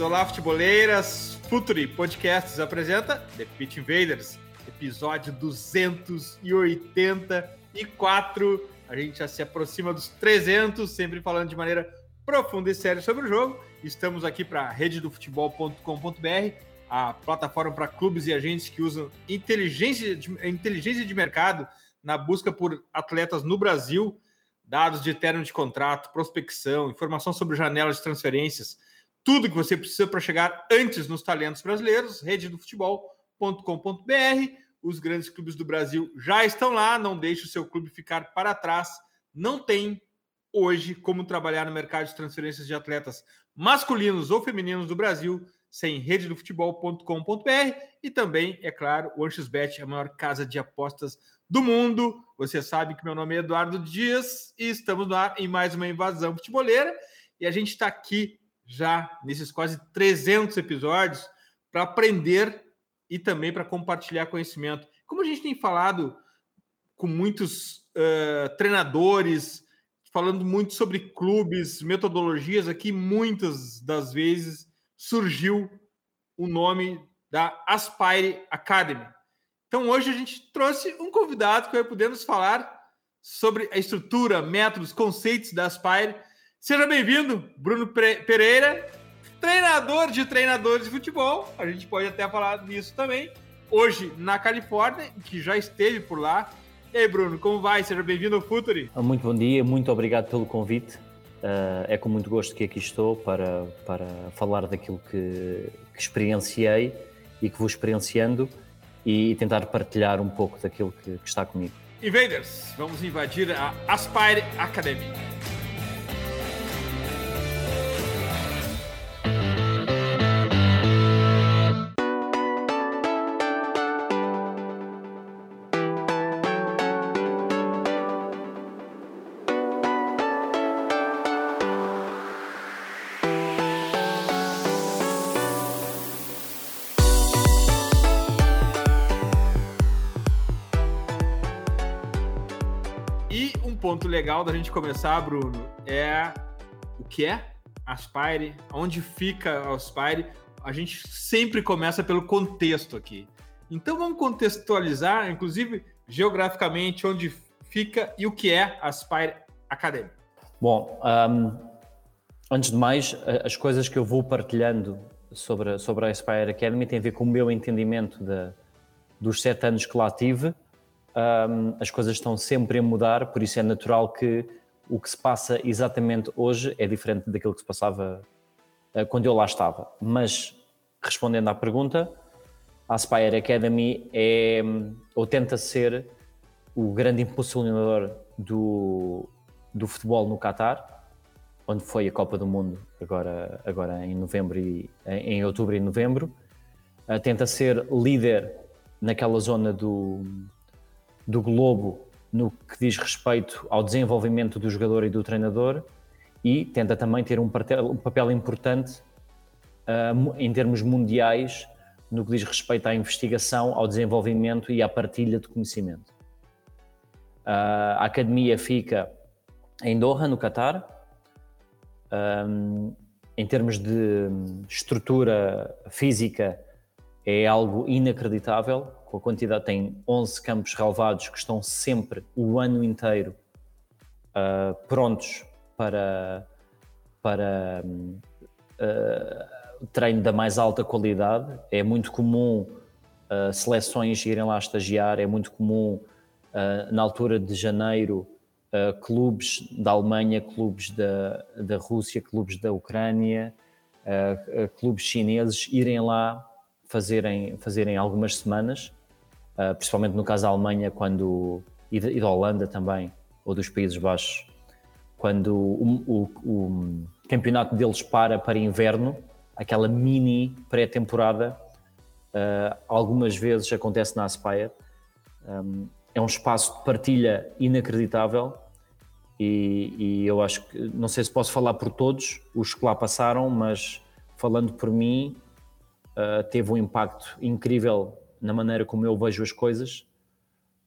Olá, futeboleiras! Futuri Podcasts apresenta The Pitch Invaders, episódio 284. A gente já se aproxima dos 300, sempre falando de maneira profunda e séria sobre o jogo. Estamos aqui para rededofutebol.com.br, a plataforma para clubes e agentes que usam inteligência de, inteligência de mercado na busca por atletas no Brasil dados de termo de contrato, prospecção, informação sobre janelas de transferências, tudo que você precisa para chegar antes nos talentos brasileiros, rede do futebol.com.br. Os grandes clubes do Brasil já estão lá, não deixe o seu clube ficar para trás. Não tem hoje como trabalhar no mercado de transferências de atletas masculinos ou femininos do Brasil sem rede do futebol.com.br e também, é claro, o AnxBet, a maior casa de apostas do mundo. Você sabe que meu nome é Eduardo Dias e estamos no ar em mais uma invasão futeboleira. E a gente está aqui já nesses quase 300 episódios para aprender e também para compartilhar conhecimento. Como a gente tem falado com muitos uh, treinadores, falando muito sobre clubes, metodologias, aqui muitas das vezes surgiu o nome da Aspire Academy. Então hoje a gente trouxe um convidado que vai poder nos falar sobre a estrutura, métodos, conceitos da Aspire. Seja bem-vindo, Bruno Pereira, treinador de treinadores de futebol. A gente pode até falar nisso também. Hoje na Califórnia, que já esteve por lá. E aí, Bruno, como vai? Seja bem-vindo ao Futuri. Muito bom dia, muito obrigado pelo convite. Uh, é com muito gosto que aqui estou para, para falar daquilo que, que experienciei e que vou experienciando e tentar partilhar um pouco daquilo que, que está comigo. Invaders, vamos invadir a Aspire Academy. Legal da gente começar, Bruno, é o que é Aspire, onde fica Aspire. A gente sempre começa pelo contexto aqui. Então vamos contextualizar, inclusive geograficamente, onde fica e o que é Aspire Academy. Bom, um, antes de mais, as coisas que eu vou partilhando sobre, sobre a Aspire Academy têm a ver com o meu entendimento de, dos sete anos que lá tive um, as coisas estão sempre a mudar, por isso é natural que o que se passa exatamente hoje é diferente daquilo que se passava uh, quando eu lá estava. Mas, respondendo à pergunta, a Aspire Academy é, ou tenta ser, o grande impulsionador do, do futebol no Qatar, onde foi a Copa do Mundo agora, agora em novembro e em outubro e novembro. Uh, tenta ser líder naquela zona do, do globo no que diz respeito ao desenvolvimento do jogador e do treinador e tenta também ter um papel, um papel importante uh, em termos mundiais no que diz respeito à investigação, ao desenvolvimento e à partilha de conhecimento. Uh, a academia fica em Doha, no Catar. Um, ah, em termos de estrutura física, é algo inacreditável com a quantidade, tem 11 campos relevados que estão sempre o ano inteiro uh, prontos para, para uh, treino da mais alta qualidade. É muito comum uh, seleções irem lá estagiar, é muito comum na altura de janeiro clubes da Alemanha, clubes da, da Rússia, clubes da Ucrânia, clubes chineses irem lá fazerem, fazerem algumas semanas uh, principalmente no caso da Alemanha, quando e, de, e da Holanda também, ou dos Países Baixos, quando o, o, o campeonato deles para para inverno, aquela mini pré-temporada, uh, algumas vezes acontece na Aspire. Um, é um espaço de partilha inacreditável e, e, eu acho que, não sei se posso falar por todos os que lá passaram, mas falando por mim, uh, teve um impacto incrível na maneira como eu vejo as coisas.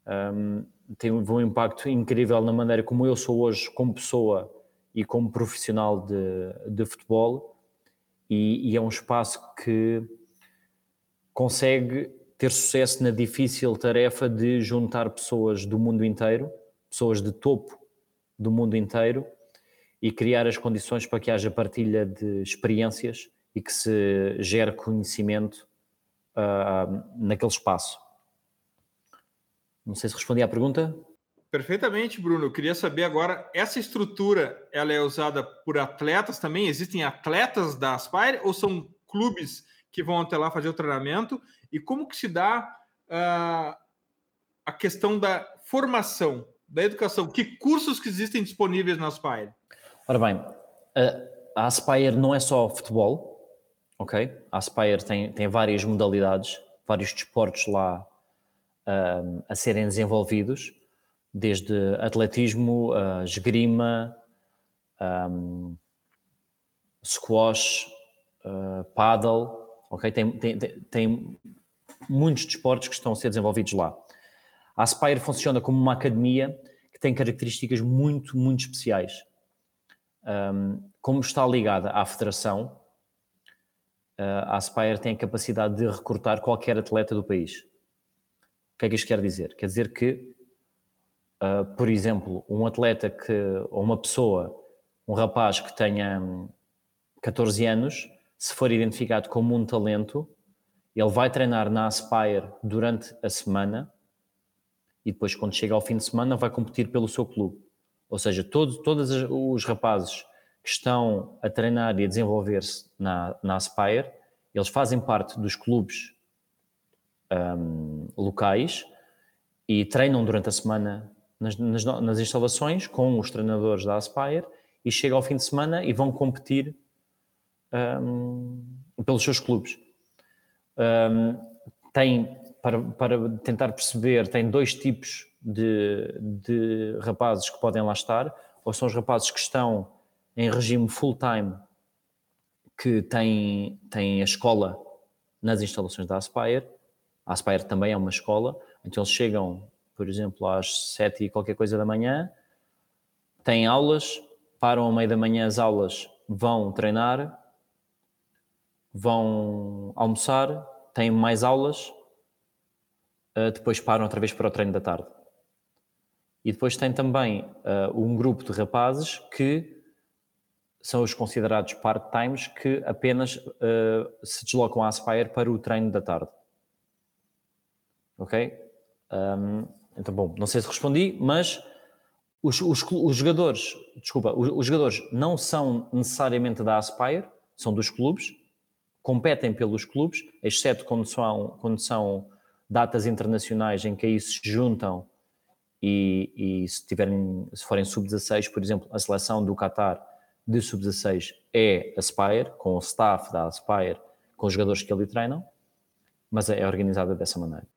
Um, teve um impacto incrível na maneira como eu sou hoje como pessoa e como profissional de, de futebol e, e, é um espaço que consegue ter sucesso na difícil tarefa de juntar pessoas do mundo inteiro, pessoas de topo do mundo inteiro e criar as condições para que haja partilha de experiências e que se gere conhecimento uh, naquele espaço. Não sei se respondi à pergunta. Perfeitamente, Bruno. Eu queria saber agora, essa estrutura, ela é usada por atletas também? Existem atletas da Aspire ou são clubes que vão até lá fazer o treinamento? E como que se dá uh, a questão da formação, da educação? Que cursos que existem disponíveis na Aspire? Ora bem, a Aspire não é só futebol, ok? A Aspire tem, tem várias modalidades, vários desportos lá um, a serem desenvolvidos, desde atletismo, uh, esgrima, um, squash, uh, paddle, ok? Tem, tem, tem muitos desportos que estão a ser desenvolvidos lá. A Aspire funciona como uma academia que tem características muito, muito especiais. Um, como está ligada à federação, a Aspire tem a capacidade de recrutar qualquer atleta do país. O que é que isto quer dizer? Quer dizer que, uh, por exemplo, um atleta que, ou uma pessoa, um rapaz que tenha 14 anos, se for identificado como um talento, ele vai treinar na Aspire durante a semana e depois, quando chega ao fim de semana, vai competir pelo seu clube. Ou seja, todos, todos os rapazes que estão a treinar e a desenvolver-se na, na Aspire, eles fazem parte dos clubes um, locais e treinam durante a semana nas, nas, nas, instalações com os treinadores da Aspire e chega ao fim de semana e vão competir um, pelos seus clubes. Um, tem, para, para tentar perceber, tem dois tipos de, de rapazes que podem lá estar, ou são os rapazes que estão em regime full-time, que têm, têm a escola nas instalações da Aspire, a Aspire também é uma escola, então eles chegam, por exemplo, às sete e qualquer coisa da manhã, têm aulas, param ao meio da manhã as aulas, vão treinar, vão almoçar, têm mais aulas, eh, depois param outra vez para o treino da tarde. E depois tem também uh, um grupo de rapazes que são os considerados part-times que apenas uh, se deslocam à Aspire para o treino da tarde ok? Um, então, bom, não sei se respondi, mas os, os, os jogadores, desculpa, os, os, jogadores não são necessariamente da Aspire, são dos clubes, competem pelos clubes, exceto quando são, quando são datas internacionais em que aí se juntam e, e se, tiverem, se forem sub-16, por exemplo, a seleção do Qatar de sub-16 é Aspire, com o staff da Aspire, com os jogadores que ali treinam, mas é organizada dessa maneira.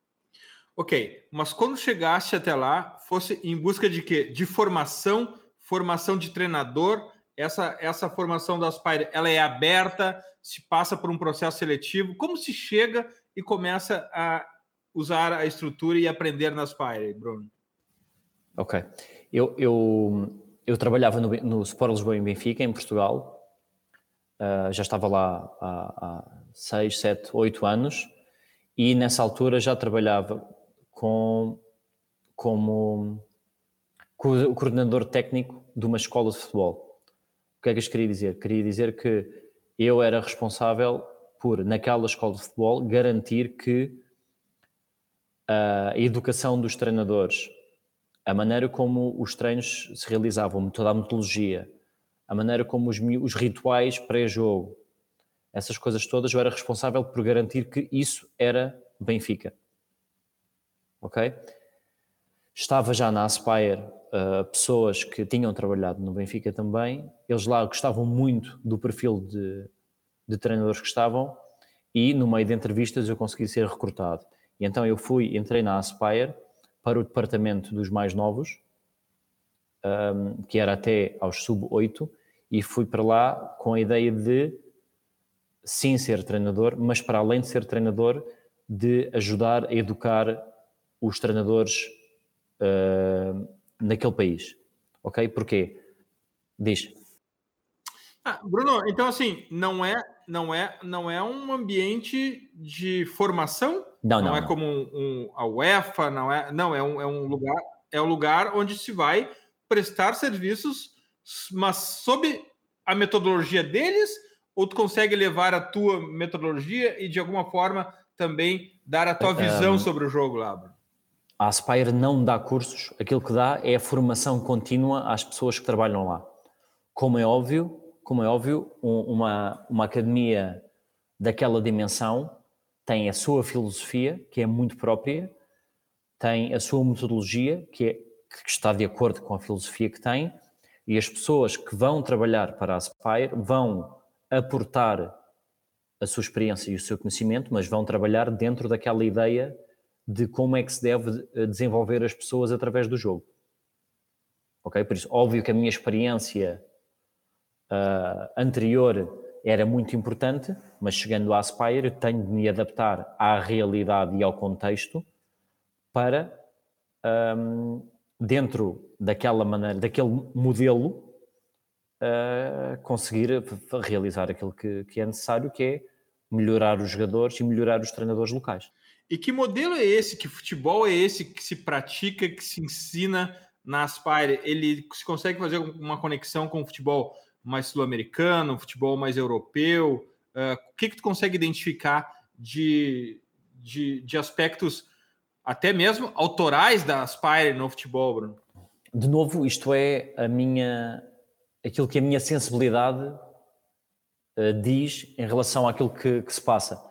Ok, mas quando chegasse até lá, fosse em busca de quê? De formação, formação de treinador. Essa, essa formação da Aspire, ela é aberta, se passa por um processo seletivo. Como se chega e começa a usar a estrutura e aprender na Aspire, Bruno? Ok, eu, eu, eu trabalhava no, no Sport Lisboa em Benfica, em Portugal. Uh, já estava lá há, há 6, 7, 8 anos e nessa altura já trabalhava com, como o coordenador técnico de uma escola de futebol. O que é que isto queria dizer? Queria dizer que eu era responsável por, naquela escola de futebol, garantir que a educação dos treinadores, a maneira como os treinos se realizavam, toda a metodologia, a maneira como os, os rituais pré-jogo, essas coisas todas, eu era responsável por garantir que isso era Benfica ok? estava já na Aspire uh, pessoas que tinham trabalhado no Benfica também, eles lá gostavam muito do perfil de, de treinadores que estavam e no meio de entrevistas eu consegui ser recrutado. E então eu fui, entrei na Aspire para o departamento dos mais novos, um, que era até aos sub-8, e fui para lá com a ideia de sim ser treinador, mas para além de ser treinador, de ajudar a educar os treinadores uh, naquele país. Ok? Porquê? Diz. Ah, Bruno, então assim, não é, não é, não é um ambiente de formação? Não, não, não é não. como um, um, a UEFA, não é, não é um, é um lugar, é um lugar onde se vai prestar serviços, mas sob a metodologia deles, ou tu consegue levar a tua metodologia e de alguma forma também dar a tua visão um, sobre o jogo lá? A Aspire não dá cursos, aquilo que dá é a formação contínua às pessoas que trabalham lá. Como é óbvio, como é óbvio, uma, uma academia daquela dimensão tem a sua filosofia, que é muito própria, tem a sua metodologia, que, é, que está de acordo com a filosofia que tem, e as pessoas que vão trabalhar para a Aspire vão aportar a sua experiência e o seu conhecimento, mas vão trabalhar dentro daquela ideia de como é que se deve eh, desenvolver as pessoas através do jogo. Ok? Por isso, óbvio que a minha experiência uh, anterior era muito importante, mas chegando à Aspire tenho de me adaptar à realidade e ao contexto para, um, dentro daquela maneira, daquele modelo, uh, conseguir realizar aquilo que, que é necessário, que é melhorar os jogadores e melhorar os treinadores locais. E que modelo é esse? Que futebol é esse que se pratica, que se ensina na Aspire? Ele se consegue fazer uma conexão com o futebol mais sul-americano, futebol mais europeu? Uh, o que, que tu consegue identificar de, de, de, aspectos até mesmo autorais da Aspire no futebol, Bruno? De novo, isto é a minha aquilo que a minha sensibilidade uh, diz em relação àquilo que, que se passa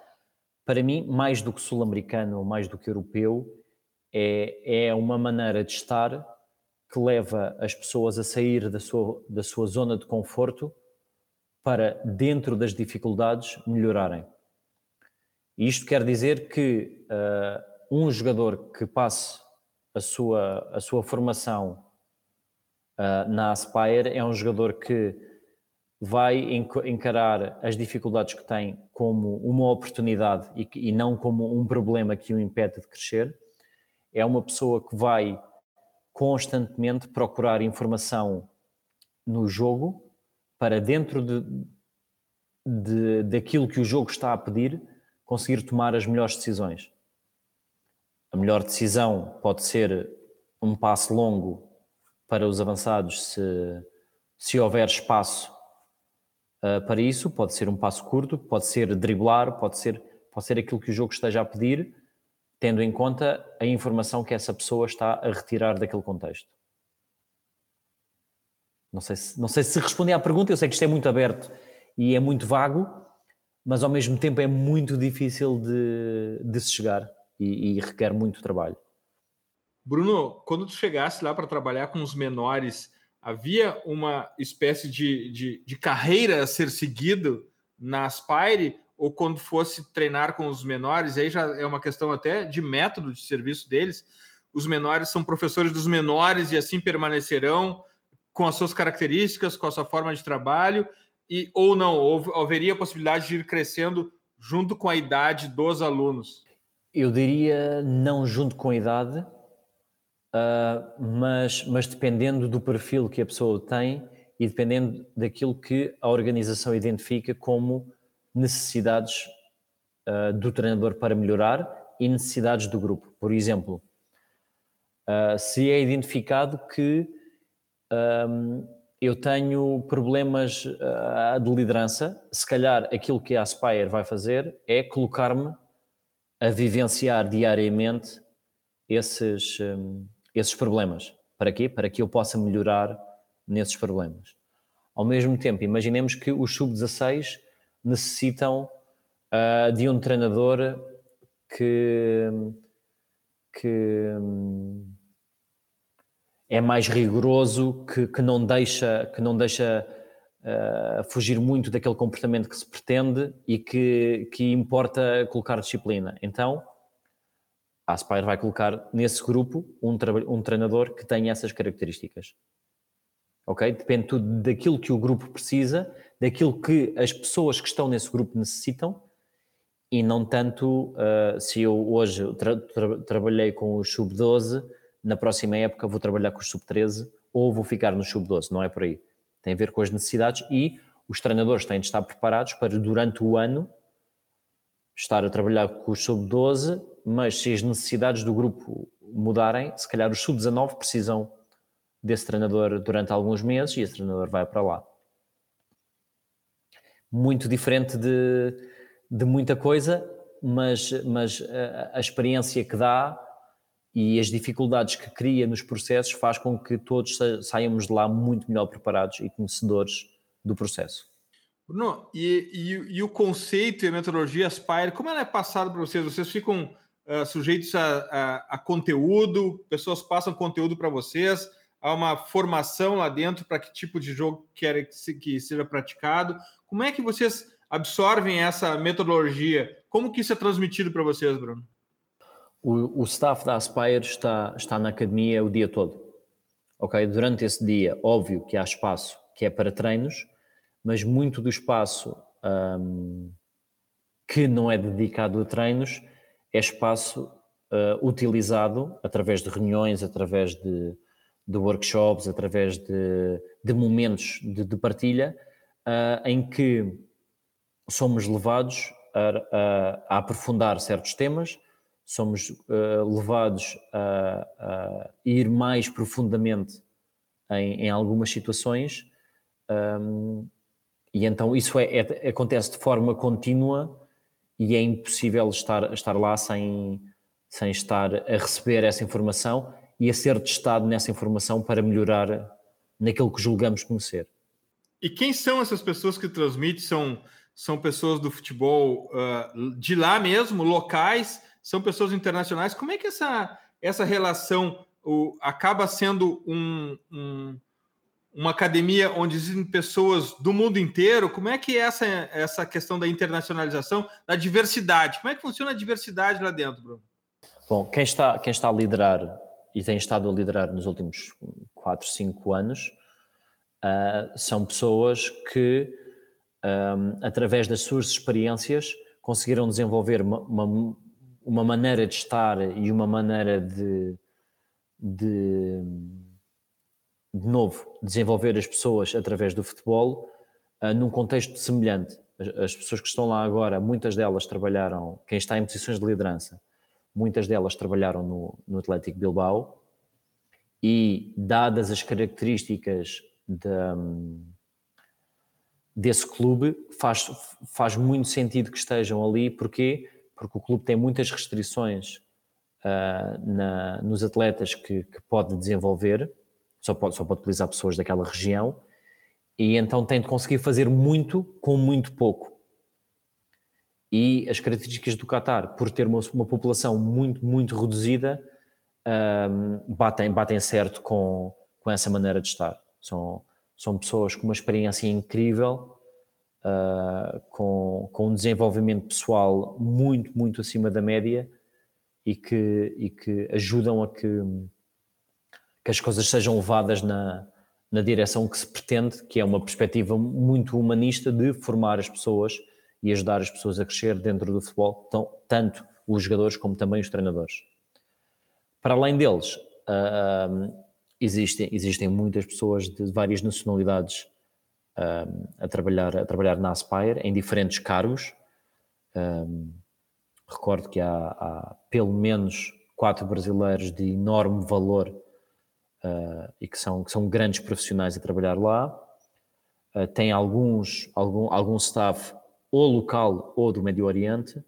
para mim, mais do que sul-americano ou mais do que europeu, é, é uma maneira de estar que leva as pessoas a sair da sua, da sua zona de conforto para, dentro das dificuldades, melhorarem. Isto quer dizer que uh, um jogador que passe a sua, a sua formação uh, na Aspire é um jogador que vai encarar as dificuldades que tem como uma oportunidade e, e não como um problema que o impede de crescer. É uma pessoa que vai constantemente procurar informação no jogo para dentro de, de, daquilo que o jogo está a pedir, conseguir tomar as melhores decisões. A melhor decisão pode ser um passo longo para os avançados se, se houver espaço uh, para isso. Pode ser um passo curto, pode ser driblar, pode ser, pode ser aquilo que o jogo esteja a pedir, tendo em conta a informação que essa pessoa está a retirar daquele contexto. Não sei se, não sei se respondi à pergunta, eu sei que isto é muito aberto e é muito vago, mas ao mesmo tempo é muito difícil de, de se chegar e, e requer muito trabalho. Bruno, quando tu chegasse lá para trabalhar com os menores, havia uma espécie de, de, de, carreira a ser seguido na Aspire, ou quando fosse treinar com os menores, aí já é uma questão até de método de serviço deles. Os menores são professores dos menores e assim permanecerão com as suas características, com a sua forma de trabalho, e ou não, ou, haveria a possibilidade de ir crescendo junto com a idade dos alunos? Eu diria não junto com a idade, uh, mas, mas dependendo do perfil que a pessoa tem e dependendo daquilo que a organização identifica como necessidades uh, do treinador para melhorar e necessidades do grupo. Por exemplo, uh, se é identificado que um, eu tenho problemas uh, de liderança, se calhar aquilo que a Aspire vai fazer é colocar-me a vivenciar diariamente esses, um, esses problemas. Para quê? Para que eu possa melhorar nesses problemas. Ao mesmo tempo, imaginemos que os sub-16 necessitam uh, de um treinador que, que, é mais rigoroso, que, que não deixa, que não deixa uh, fugir muito daquele comportamento que se pretende e que, que importa colocar disciplina. Então, a Aspire vai colocar nesse grupo um, um treinador que tenha essas características. Ok? Depende tudo daquilo que o grupo precisa, daquilo que as pessoas que estão nesse grupo necessitam e não tanto uh, se eu hoje tra tra trabalhei com o sub-12, na próxima época vou trabalhar com o sub-13 ou vou ficar no sub-12, não é por aí. Tem a ver com as necessidades e os treinadores têm de estar preparados para, durante o ano, estar a trabalhar com o sub-12, mas se as necessidades do grupo mudarem, se calhar os sub-19 precisam desse treinador durante alguns meses e esse treinador vai para lá. Muito diferente de de muita coisa, mas, mas a, a experiência que dá e as dificuldades que cria nos processos faz com que todos saiamos de lá muito melhor preparados e conhecedores do processo. Bruno, e, e, e o conceito e a metodologia Aspire, como ela é passada para vocês? Vocês ficam uh, sujeitos a, a, a, conteúdo, pessoas passam conteúdo para vocês, há uma formação lá dentro para que tipo de jogo querem que, se, que seja praticado. Como é que vocês absorvem essa metodologia? Como que isso é transmitido para vocês, Bruno? O, o, staff da Aspire está, está na academia o dia todo. Ok? Durante esse dia, óbvio que há espaço que é para treinos, mas muito do espaço um, que não é dedicado a treinos é espaço uh, utilizado através de reuniões, através de, de workshops, através de, de momentos de, de partilha, uh, em que somos levados a, a, a aprofundar certos temas, somos uh, levados a, a, ir mais profundamente em, em algumas situações, um, e então isso é, é, acontece de forma contínua e é impossível estar, estar lá sem, sem estar a receber essa informação e a ser testado nessa informação para melhorar naquilo que julgamos conhecer. E quem são essas pessoas que transmitem? São são pessoas do futebol uh, de lá mesmo, locais, são pessoas internacionais. Como é que essa, essa relação o, acaba sendo um, um, uma academia onde existem pessoas do mundo inteiro? Como é que é essa, essa questão da internacionalização, da diversidade? Como é que funciona a diversidade lá dentro, Bruno? Bom, quem está, quem está a liderar e tem estado a liderar nos últimos 4, 5 anos uh, são pessoas que um, através das suas experiências, conseguiram desenvolver uma, uma, uma, maneira de estar e uma maneira de, de, de novo, desenvolver as pessoas através do futebol uh, num contexto semelhante. As, pessoas que estão lá agora, muitas delas trabalharam, quem está em posições de liderança, muitas delas trabalharam no, no Atlético Bilbao e, dadas as características. Um, desse clube faz, faz muito sentido que estejam ali. Porquê? Porque o clube tem muitas restrições uh, na, nos atletas que, que, pode desenvolver, só pode, só pode utilizar pessoas daquela região, e então tem de conseguir fazer muito com muito pouco. E as características do Qatar, por ter uma, uma população muito, muito reduzida, um, batem, batem certo com, com essa maneira de estar. São, são pessoas com uma experiência incrível, uh, com, com um desenvolvimento pessoal muito, muito acima da média e que, e que ajudam a que, que as coisas sejam levadas na, na direção que se pretende, que é uma perspectiva muito humanista de formar as pessoas e ajudar as pessoas a crescer dentro do futebol, então, tanto os jogadores como também os treinadores. Para além deles, uh, existem, existem muitas pessoas de várias nacionalidades um, a, trabalhar, a trabalhar na Aspire em diferentes cargos. Um, recordo que há, há, pelo menos quatro brasileiros de enorme valor uh, e que são, que são grandes profissionais a trabalhar lá. Uh, tem alguns, algum, algum staff ou local ou do Médio Oriente.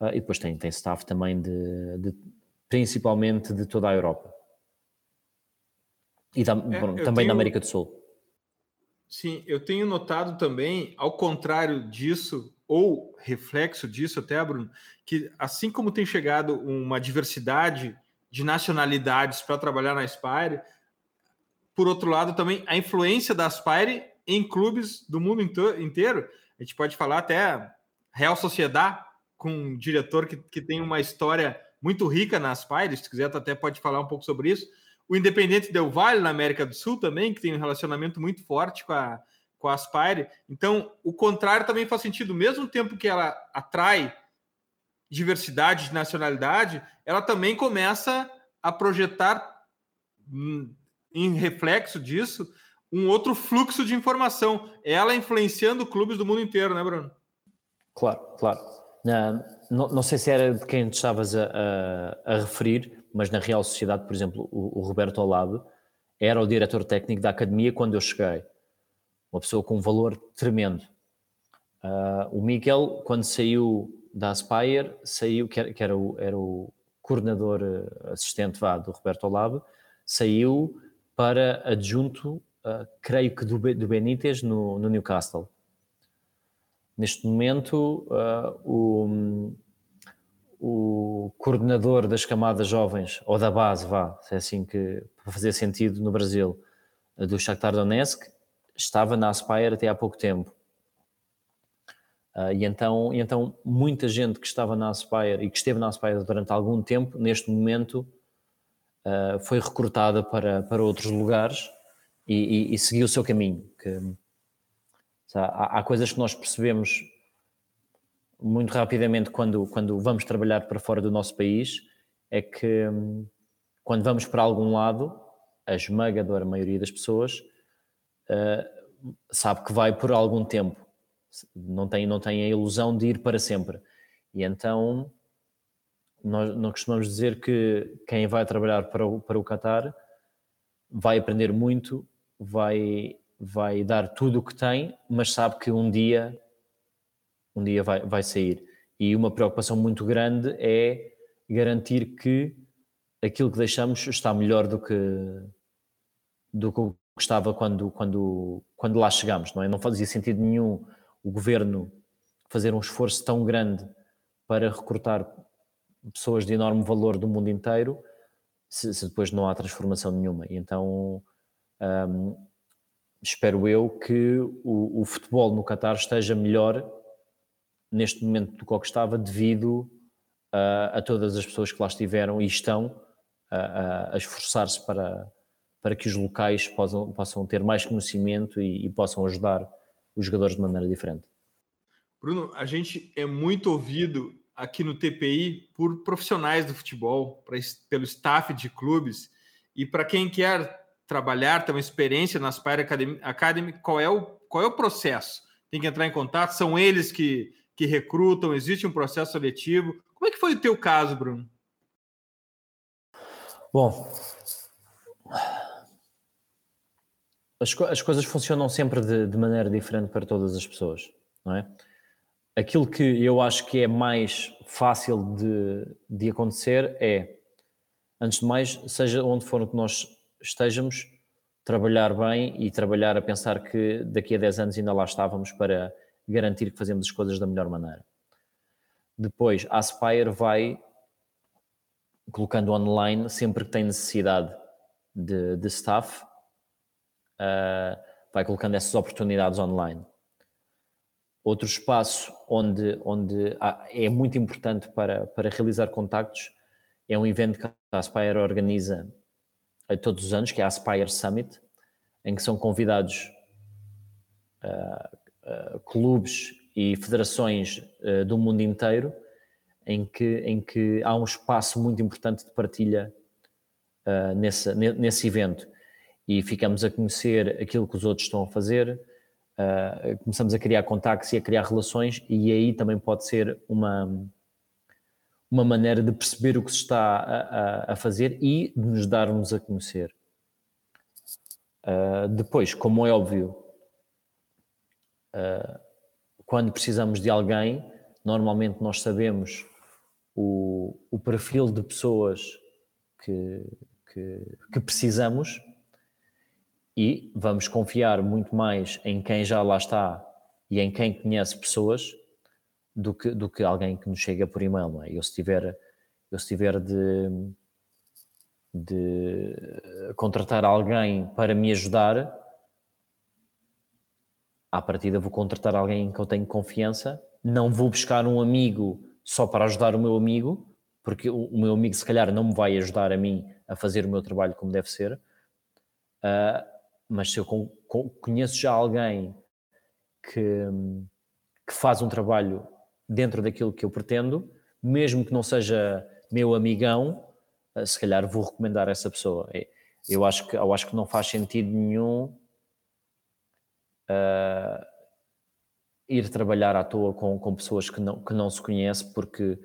Uh, e depois tem, tem staff também de, de principalmente de toda a Europa. E da, é, também tenho, da América do Sul. Sim, eu tenho notado também, ao contrário disso, ou reflexo disso até, Bruno, que assim como tem chegado uma diversidade de nacionalidades para trabalhar na Spire, por outro lado, também a influência da Aspire em clubes do mundo inteiro. A gente pode falar até Real Sociedade, com um diretor que, que tem uma história muito rica na Aspire. Se quiser, até pode falar um pouco sobre isso. O Independente Del Valle, na América do Sul, também, que tem um relacionamento muito forte com a, com a Aspire. Então, o contrário também faz sentido. Mesmo tempo que ela atrai diversidade de nacionalidade, ela também começa a projetar, hum, em reflexo disso, um outro fluxo de informação. Ela influenciando clubes do mundo inteiro, né, Bruno? Claro, claro. não, não, sei se era de quem estavas a, a, a, referir, mas na Real Sociedade, por exemplo, o, o Roberto Olado era o diretor técnico da academia quando eu cheguei. Uma pessoa com um valor tremendo. Uh, o Miguel, quando saiu da Aspire, saiu, que era, que era, o, era o coordenador eh, assistente vá, do Roberto Olave, saiu para adjunto, uh, creio que do, do Benítez, no, no Newcastle. Neste momento, uh, o, o coordenador das camadas jovens, ou da base, vá, se é assim que, para fazer sentido no Brasil, do Shakhtar Donetsk, estava na Aspire até há pouco tempo. Uh, e, então, e então muita gente que estava na Aspire e que esteve na Aspire durante algum tempo, neste momento uh, foi recrutada para, para outros lugares e, e, e seguiu o seu caminho. Que, há, há, coisas que nós percebemos muito rapidamente quando, quando vamos trabalhar para fora do nosso país, é que um, quando vamos para algum lado, a esmagadora maioria das pessoas uh, sabe que vai por algum tempo não tem, não tem a ilusão de ir para sempre. E então nós, nós costumamos dizer que quem vai trabalhar para o, para o Qatar vai aprender muito, vai, vai dar tudo o que tem, mas sabe que um dia, um dia vai, vai sair. E uma preocupação muito grande é garantir que aquilo que deixamos está melhor do que, do que estava quando, quando, quando lá chegamos, não é? Não fazia sentido nenhum o governo fazer um esforço tão grande para recrutar pessoas de enorme valor do mundo inteiro, se, se depois não há transformação nenhuma. E então um, espero eu que o, o, futebol no Qatar esteja melhor neste momento do que estava devido a, a todas as pessoas que lá estiveram e estão a, a esforçar-se para, para que os locais possam, possam ter mais conhecimento e, e possam ajudar os jogadores de maneira diferente. Bruno, a gente é muito ouvido aqui no TPI por profissionais do futebol, pra, pelo staff de clubes e para quem quer trabalhar, ter uma experiência na Aspire Academy, qual é o qual é o processo? Tem que entrar em contato, são eles que, que recrutam, existe um processo seletivo. Como é que foi o teu caso, Bruno? Bom, as, as coisas funcionam sempre de, de, maneira diferente para todas as pessoas, não é? Aquilo que eu acho que é mais fácil de, de acontecer é, antes de mais, seja onde for que nós estejamos, trabalhar bem e trabalhar a pensar que daqui a 10 anos ainda lá estávamos para garantir que fazemos as coisas da melhor maneira. Depois, a Aspire vai colocando online sempre que tem necessidade de, de staff uh, vai colocando essas oportunidades online. Outro espaço onde, onde é muito importante para, para realizar contactos é um evento que a Aspire organiza todos os anos, que é a Aspire Summit, em que são convidados uh, uh, clubes e federações uh, do mundo inteiro, em que, em que há um espaço muito importante de partilha nesse, nesse evento. E ficamos a conhecer aquilo que os outros estão a fazer, começamos a criar contactos e a criar relações, e aí também pode ser uma, uma maneira de perceber o que se está a, a, fazer e de nos darmos a conhecer. Uh, depois, como é óbvio, uh, quando precisamos de alguém, normalmente nós sabemos o, o perfil de pessoas que, que, que precisamos e vamos confiar muito mais em quem já lá está e em quem conhece pessoas do que, do que alguém que nos chega por e-mail, não é? Eu se tiver, eu se tiver de, de contratar alguém para me ajudar, à partida vou contratar alguém em que eu tenho confiança, não vou buscar um amigo só para ajudar o meu amigo, porque o, meu amigo se calhar não me vai ajudar a mim a fazer o meu trabalho como deve ser, uh, mas se eu com, conheço já alguém que, que faz um trabalho dentro daquilo que eu pretendo, mesmo que não seja meu amigão, uh, se calhar vou recomendar essa pessoa. É, eu acho que, eu acho que não faz sentido nenhum uh, ir trabalhar à toa com, com pessoas que não, que não se conhece, porque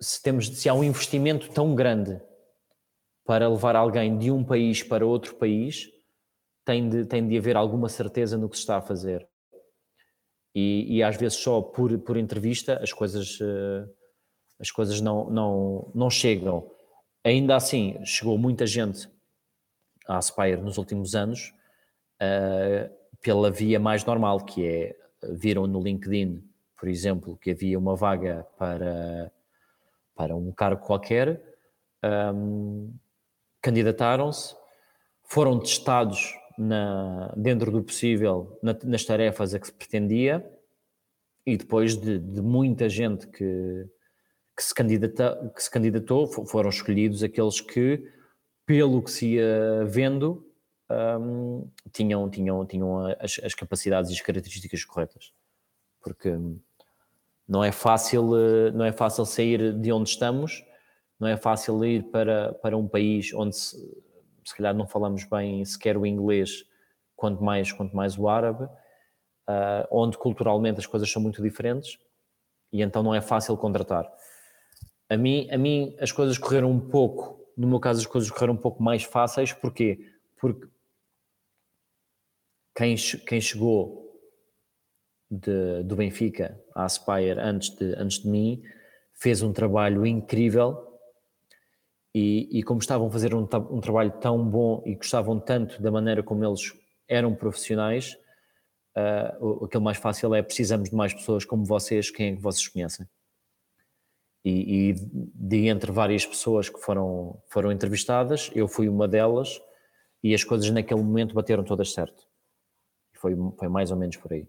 se, temos, se há um investimento tão grande para levar alguém de um país para outro país, tem de, tem de haver alguma certeza no que se está a fazer. E, e às vezes só por, por entrevista as coisas, uh, as coisas não, não, não chegam. Ainda assim, chegou muita gente à Aspire nos últimos anos uh, pela via mais normal, que é, viram no LinkedIn, por exemplo, que havia uma vaga para, para um cargo qualquer, um, candidataram-se, foram testados na, dentro do possível na, nas tarefas a que se pretendia e depois de, de muita gente que, que, se candidata, que se candidatou, foram escolhidos aqueles que, pelo que se ia vendo, um, tinham, tinham, tinham as, as, capacidades e as características corretas. Porque não é fácil, não é fácil sair de onde estamos, não é fácil ir para, para um país onde se, se calhar não falamos bem sequer o inglês, quanto mais, quanto mais o árabe, uh, onde culturalmente as coisas são muito diferentes e então não é fácil contratar. A mim, a mim as coisas correram um pouco, no meu caso as coisas correram um pouco mais fáceis, porquê? Porque quem, quem chegou de, do Benfica à Aspire antes de, antes de mim fez um trabalho incrível e, e como estavam a fazer um, um, trabalho tão bom e gostavam tanto da maneira como eles eram profissionais, uh, aquele mais fácil é precisamos de mais pessoas como vocês, quem é que vocês conhecem? E, e de entre várias pessoas que foram, foram entrevistadas, eu fui uma delas e as coisas naquele momento bateram todas certo. Foi, foi mais ou menos por aí.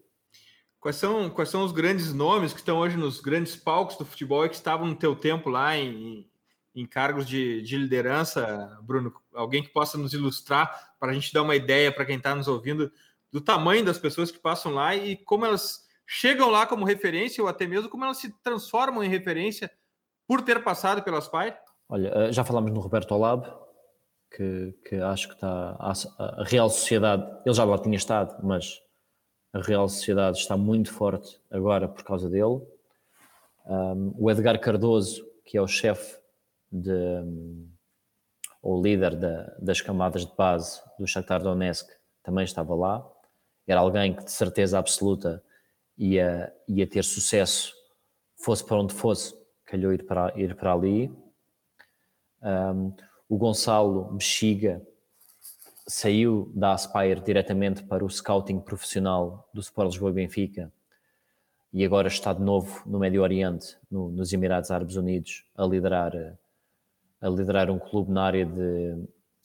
Quais são, quais são os grandes nomes que estão hoje nos grandes palcos do futebol e que estavam no teu tempo lá em, em cargos de, de liderança, Bruno? Alguém que possa nos ilustrar para a gente dar uma ideia para quem está nos ouvindo do tamanho das pessoas que passam lá e como elas chegam lá como referência ou até mesmo como elas se transformam em referência por ter passado pelas PAI? Olha, eh, já falamos no Roberto Olab, que, que acho que está a, a, Real Sociedade, ele já lá tinha estado, mas a Real Sociedade está muito forte agora por causa dele. Um, o Edgar Cardoso, que é o chefe de o líder da, das camadas de base do Shakhtar Donetsk, também estava lá. Era alguém que de certeza absoluta ia, ia ter sucesso, fosse para onde fosse, calhou ir para, ir para ali. Um, o Gonçalo Bexiga saiu da Aspire diretamente para o scouting profissional do Sport Lisboa e Benfica e agora está de novo no Médio Oriente, no, nos Emirados Árabes Unidos, a liderar, a liderar um clube na área de,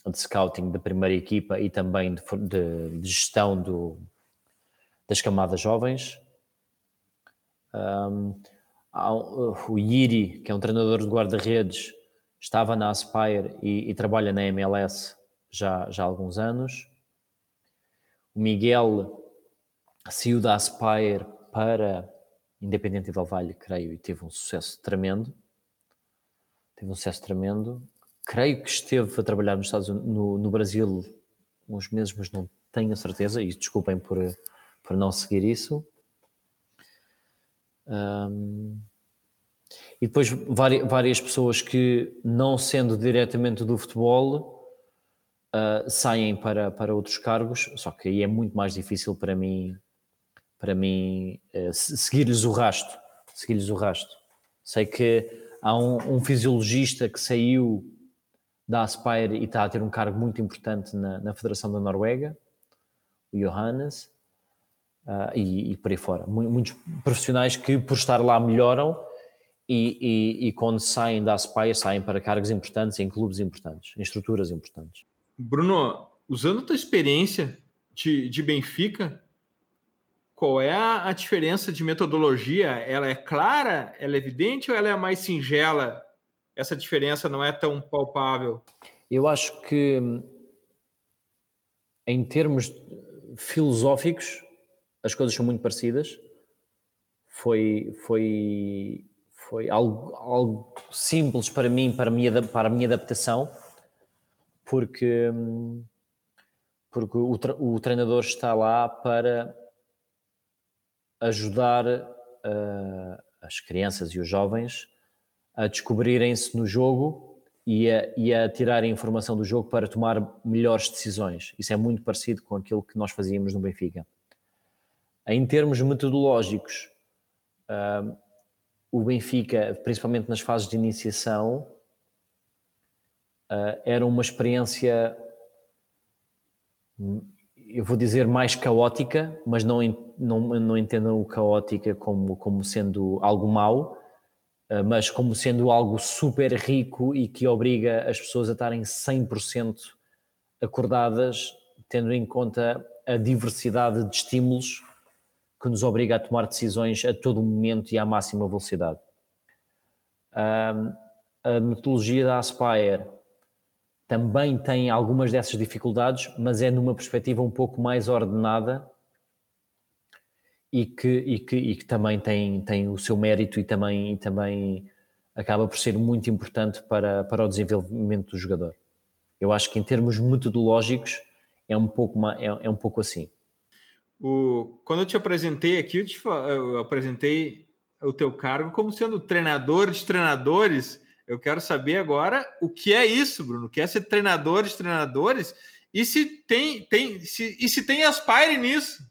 de scouting da primeira equipa e também de, de, de gestão do, das camadas jovens. Um, o Yiri, que é um treinador de guarda-redes, estava na Aspire e, e, trabalha na MLS já, já há alguns anos. O Miguel saiu da Aspire para Independente Del Valle, creio, e teve um sucesso tremendo. Teve um sucesso tremendo. Creio que esteve a trabalhar nos Estados Unidos, no, no Brasil uns meses, mas não tenho a certeza, e desculpem por, por não seguir isso. Um, e depois várias pessoas que, não sendo diretamente do futebol, uh, saem para, para outros cargos, só que aí é muito mais difícil para mim, para mim uh, seguir-lhes o rasto. Seguir-lhes o rasto. Sei que há um, um, fisiologista que saiu da Aspire e está a ter um cargo muito importante na, na Federação da Noruega, o Johannes, uh, e, e por aí fora. Muitos profissionais que, por estar lá, melhoram e, e, e, quando saem da Aspire, saem para cargos importantes, em clubes importantes, em estruturas importantes. Bruno, usando a tua experiência de, de Benfica, qual é a, a, diferença de metodologia? Ela é clara, ela é evidente ou ela é mais singela? Essa diferença não é tão palpável? Eu acho que, em termos filosóficos, as coisas são muito parecidas. Foi, foi, foi algo, algo simples para mim, para a minha, para a minha adaptação, porque, porque o, o treinador está lá para ajudar uh, as crianças e os jovens a descobrirem-se no jogo e a, e a tirar a informação do jogo para tomar melhores decisões. Isso é muito parecido com aquilo que nós fazíamos no Benfica. Em termos metodológicos, uh, o Benfica, principalmente nas fases de iniciação, uh, era uma experiência eu vou dizer mais caótica, mas não, não, não entendam o caótica como, como sendo algo mau, eh, mas como sendo algo super rico e que obriga as pessoas a estarem 100% acordadas, tendo em conta a diversidade de estímulos que nos obriga a tomar decisões a todo momento e à máxima velocidade. a metodologia da Aspire também tem algumas dessas dificuldades, mas é numa perspectiva um pouco mais ordenada e que, e que, e que também tem, tem o seu mérito e também, e também acaba por ser muito importante para, para o desenvolvimento do jogador. Eu acho que em termos metodológicos é um pouco, é, é um pouco assim. O, quando eu te apresentei aqui, eu, te, eu apresentei o teu cargo como sendo treinador de treinadores eu quero saber agora o que é isso, Bruno. Que é ser treinador de treinadores e se tem, tem, se, e se tem aspire nisso.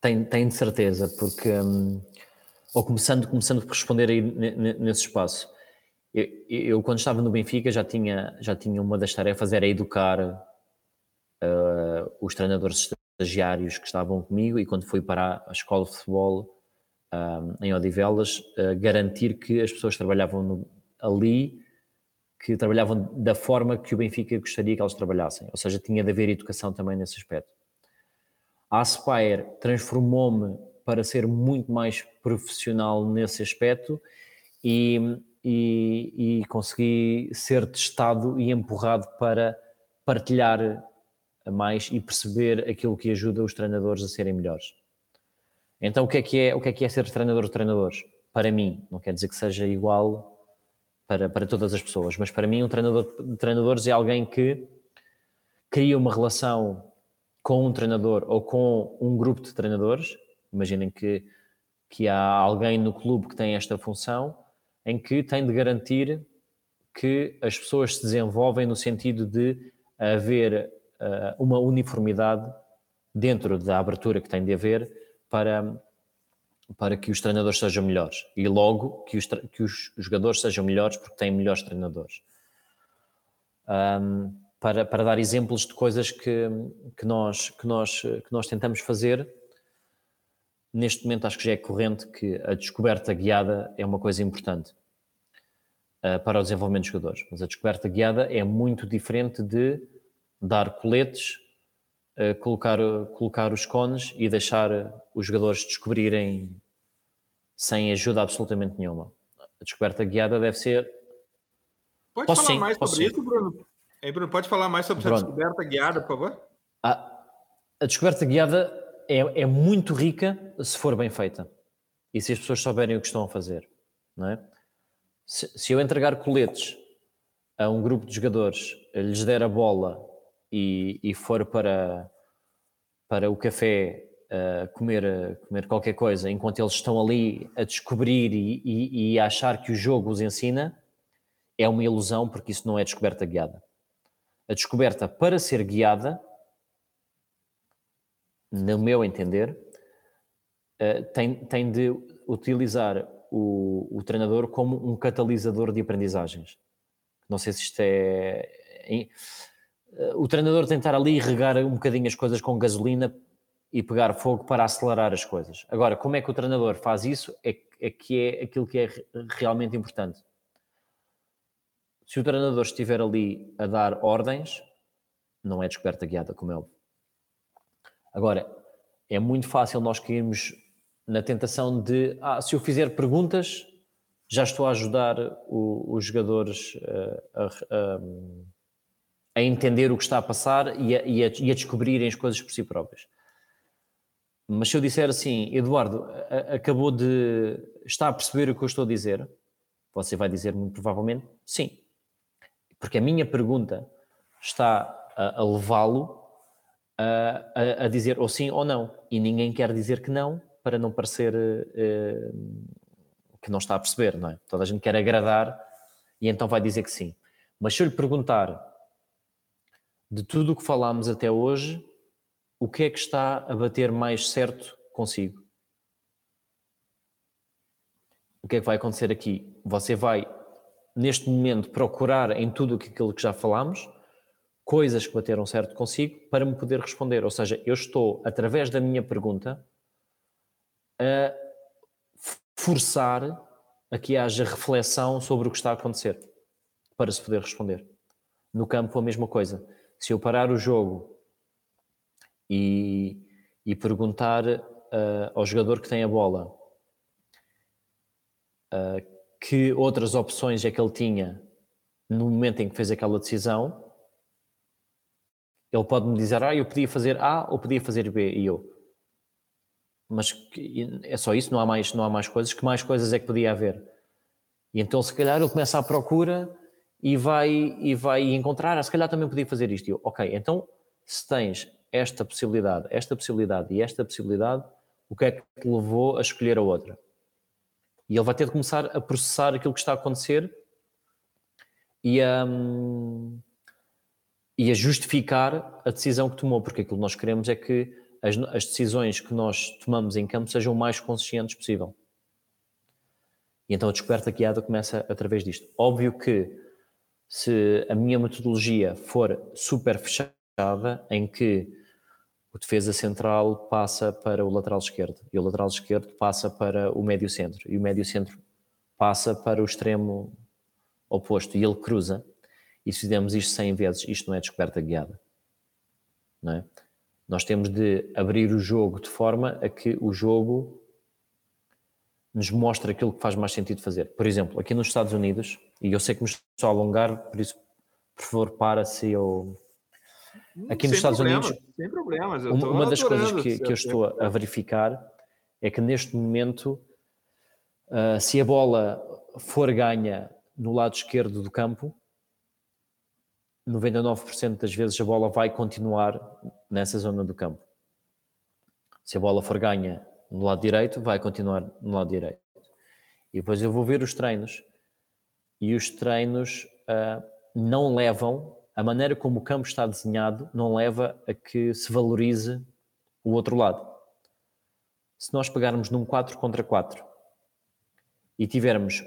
Tem, tem de certeza, porque hum, ou começando, começando por responder aí nesse espaço. Eu, eu, quando estava no Benfica já tinha, já tinha uma das tarefas era educar uh, os treinadores estagiários que estavam comigo e quando fui para a escola de futebol uh, em Odivelas, uh, garantir que as pessoas trabalhavam no, ali que trabalhavam da forma que o Benfica gostaria que eles trabalhassem, ou seja, tinha de haver educação também nesse aspecto. A Aspire transformou-me para ser muito mais profissional nesse aspecto e, e, e, consegui ser testado e empurrado para partilhar mais e perceber aquilo que ajuda os treinadores a serem melhores. Então, o que é que é, o que é, que é ser treinador de treinadores? Para mim, não quer dizer que seja igual para, para todas as pessoas, mas para mim um treinador de treinadores é alguém que cria uma relação com um treinador ou com um grupo de treinadores. Imaginem que, que há alguém no clube que tem esta função, em que tem de garantir que as pessoas se desenvolvem no sentido de haver uh, uma uniformidade dentro da abertura que tem de haver para, para que os treinadores sejam melhores e logo que os, que os jogadores sejam melhores porque têm melhores treinadores. Um, para, para dar exemplos de coisas que, que, nós, que, nós, que nós tentamos fazer, neste momento acho que já é corrente que a descoberta guiada é uma coisa importante uh, para o desenvolvimento dos jogadores. Mas a descoberta guiada é muito diferente de dar coletes, uh, colocar, colocar os cones e deixar os jogadores descobrirem sem ajuda absolutamente nenhuma. A descoberta guiada deve ser. Pode posso falar sim, mais sobre sim. isso, Bruno? Ei, Bruno, pode falar mais sobre Bruno. essa descoberta guiada, por favor? A, a descoberta guiada é, é, muito rica se for bem feita e se as pessoas souberem o que estão a fazer, não é? Se, se eu entregar coletes a um grupo de jogadores, lhes der a bola e, e for para, para o café uh, comer, comer qualquer coisa enquanto eles estão ali a descobrir e, e, e a achar que o jogo os ensina, é uma ilusão porque isso não é descoberta guiada. A descoberta, para ser guiada, no meu entender, uh, tem, tem de utilizar o, o, treinador como um catalisador de aprendizagens. Não sei se isto é. O treinador tentar ali regar um bocadinho as coisas com gasolina e pegar fogo para acelerar as coisas. Agora, como é que o treinador faz isso? É, é que é aquilo que é realmente importante. Se o treinador estiver ali a dar ordens, não é descoberta guiada, como é óbvio. Agora, é muito fácil nós cairmos na tentação de, ah, se eu fizer perguntas, já estou a ajudar o, os jogadores uh, a, a, a, entender o que está a passar e a, e, e a, descobrirem as coisas por si próprios. Mas se eu disser assim, Eduardo, acabou de. está a perceber o que eu estou a dizer? Você vai dizer muito provavelmente sim. Porque a minha pergunta está a, levá-lo a, a, dizer ou sim ou não. E ninguém quer dizer que não para não parecer uh, que não está a perceber, não é? Toda a gente quer agradar e então vai dizer que sim. Mas se eu lhe perguntar de tudo o que falámos até hoje, o que é que está a bater mais certo consigo? O que é que vai acontecer aqui? Você vai, neste momento, procurar em tudo aquilo que já falámos coisas que bateram certo consigo para me poder responder. Ou seja, eu estou, através da minha pergunta, a forçar a que haja reflexão sobre o que está a acontecer para se poder responder. No campo, a mesma coisa. Se eu parar o jogo e, e perguntar uh, ao jogador que tem a bola uh, que outras opções é que ele tinha no momento em que fez aquela decisão, ele pode me dizer, ah, eu podia fazer A ou podia fazer B, e eu. Mas é só isso, não há mais, não há mais coisas. Que mais coisas é que podia haver? E então, se calhar, ele começa à procura e vai, e vai encontrar, ah, se calhar também podia fazer isto. E eu, ok, então, se tens esta possibilidade, esta possibilidade e esta possibilidade, o que é que te levou a escolher a outra? E ele vai ter de começar a processar aquilo que está a acontecer e a. E a justificar a decisão que tomou, porque aquilo que nós queremos é que as, as decisões que nós tomamos em campo sejam o mais conscientes possível. E então a descoberta guiada começa através disto. Óbvio que se a minha metodologia for super fechada, em que o defesa central passa para o lateral esquerdo e o lateral esquerdo passa para o médio centro e o médio centro passa para o extremo oposto e ele cruza, e se fizermos isto 100 vezes, isto não é descoberta guiada. Não é? Nós temos de abrir o jogo de forma a que o jogo nos mostre aquilo que faz mais sentido fazer. Por exemplo, aqui nos Estados Unidos, e eu sei que me estou a alongar, por isso, por favor, para se eu. Aqui nos Estados problemas, Unidos, sem problemas. uma, uma das coisas que, que eu estou a verificar é que neste momento, uh, se a bola for ganha no lado esquerdo do campo, 99% das vezes a bola vai continuar nessa zona do campo. Se a bola for ganha no lado direito, vai continuar no lado direito. E depois eu vou ver os treinos e os treinos uh, não levam, a maneira como o campo está desenhado, não leva a que se valorize o outro lado. Se nós pegarmos num 4 contra 4 e tivermos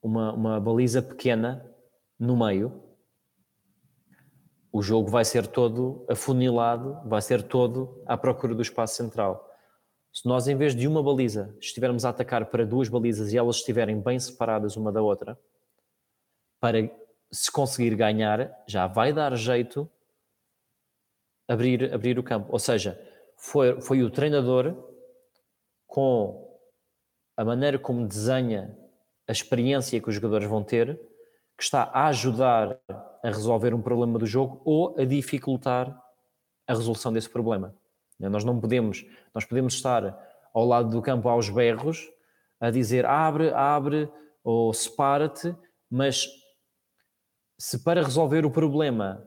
uma, uma baliza pequena no meio, o jogo vai ser todo afunilado, vai ser todo à procura do espaço central. Se nós, em vez de uma baliza, estivermos a atacar para duas balizas e elas estiverem bem separadas uma da outra, para se conseguir ganhar, já vai dar jeito abrir, abrir o campo. Ou seja, foi, foi o treinador com a maneira como desenha a experiência que os jogadores vão ter, que está a ajudar a resolver um problema do jogo ou a dificultar a resolução desse problema. Nós não podemos, nós podemos estar ao lado do campo aos berros a dizer abre, abre ou separa-te, mas se para resolver o problema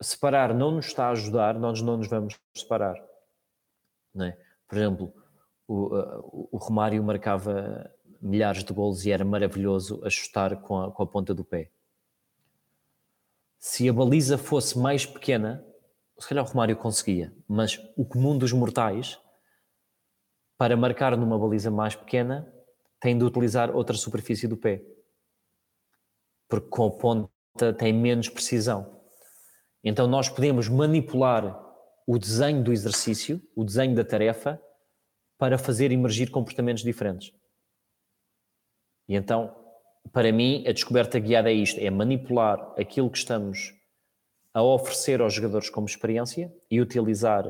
separar não nos está a ajudar, nós não nos vamos separar. É? Por exemplo, o, o Romário marcava milhares de golos e era maravilhoso a chutar com a, com a ponta do pé se a baliza fosse mais pequena, se calhar o Romário conseguia, mas o comum dos mortais, para marcar numa baliza mais pequena, tem de utilizar outra superfície do pé. Porque com a ponta tem menos precisão. Então nós podemos manipular o desenho do exercício, o desenho da tarefa, para fazer emergir comportamentos diferentes. E então, para mim, a descoberta guiada é isto: é manipular aquilo que estamos a oferecer aos jogadores como experiência e utilizar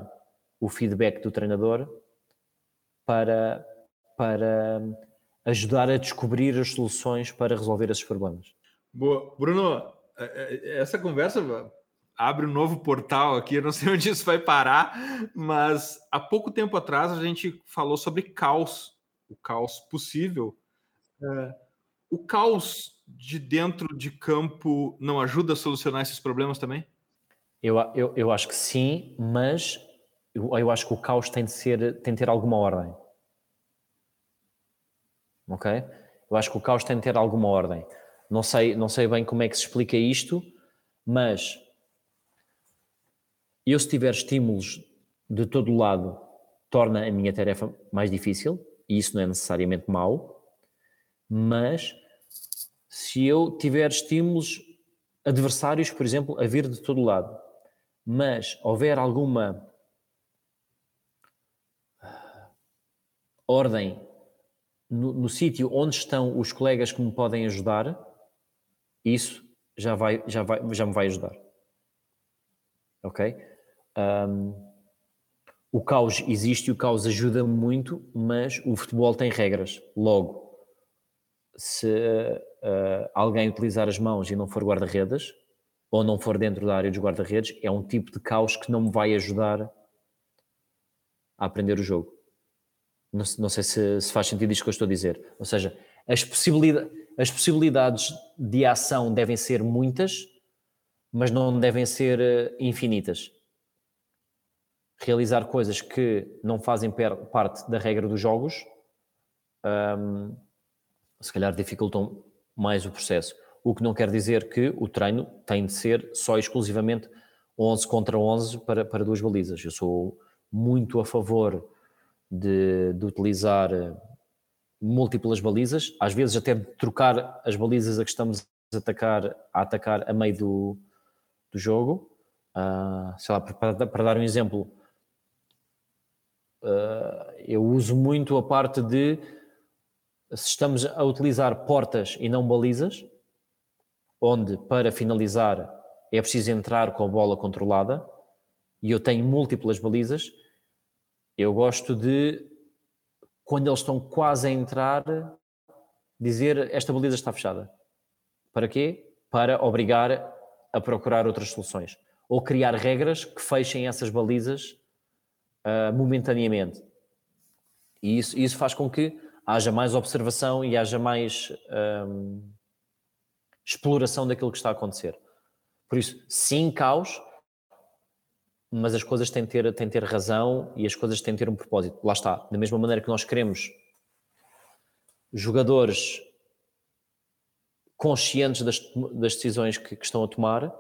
o feedback do treinador para, para ajudar a descobrir as soluções para resolver esses problemas. Boa. Bruno, é, é, essa conversa abre um novo portal aqui, eu não sei onde isso vai parar, mas há pouco tempo atrás a gente falou sobre caos, o caos possível. É, o caos de dentro de campo não ajuda a solucionar esses problemas também? Eu, eu, eu acho que sim, mas eu, eu acho que o caos tem de, ser, tem de ter alguma ordem. Ok? Eu acho que o caos tem de ter alguma ordem. Não sei, não sei bem como é que se explica isto, mas eu se tiver estímulos de todo lado, torna a minha tarefa mais difícil, e isso não é necessariamente mau, mas se eu tiver estímulos adversários, por exemplo, a vir de todo lado, mas houver alguma ordem no, no sítio onde estão os colegas que me podem ajudar, isso já, vai, já, vai, já me vai ajudar. Ok? Um, o caos existe o caos ajuda-me muito, mas o futebol tem regras. Logo, se uh, alguém utilizar as mãos e não for guarda-redes, ou não for dentro da área dos guarda-redes, é um tipo de caos que não me vai ajudar a aprender o jogo. Não, não sei se, se, faz sentido isto que eu estou a dizer. Ou seja, as, possibilidade, as possibilidades de ação devem ser muitas, mas não devem ser eh, infinitas. Realizar coisas que não fazem parte da regra dos jogos, um, se calhar dificultam mais o processo. O que não quer dizer que o treino tem de ser só exclusivamente 11 contra 11 para, para duas balizas. Eu sou muito a favor de, de utilizar eh, múltiplas balizas, às vezes até trocar as balizas a que estamos a atacar, a atacar a meio do, do jogo. Uh, sei lá, para, para, dar um exemplo, uh, eu uso muito a parte de se estamos a utilizar portas e não balizas, onde para finalizar é preciso entrar com a bola controlada e eu tenho múltiplas balizas, eu gosto de, quando eles estão quase a entrar, dizer esta baliza está fechada. Para quê? Para obrigar a procurar outras soluções. Ou criar regras que fechem essas balizas uh, momentaneamente. E isso, isso faz com que haja mais observação e haja mais um, exploração daquilo que está a acontecer. Por isso, sim, caos, mas as coisas têm de ter, têm de ter razão e as coisas têm de ter um propósito. Lá está, da mesma maneira que nós queremos jogadores conscientes das, das decisões que, que, estão a tomar,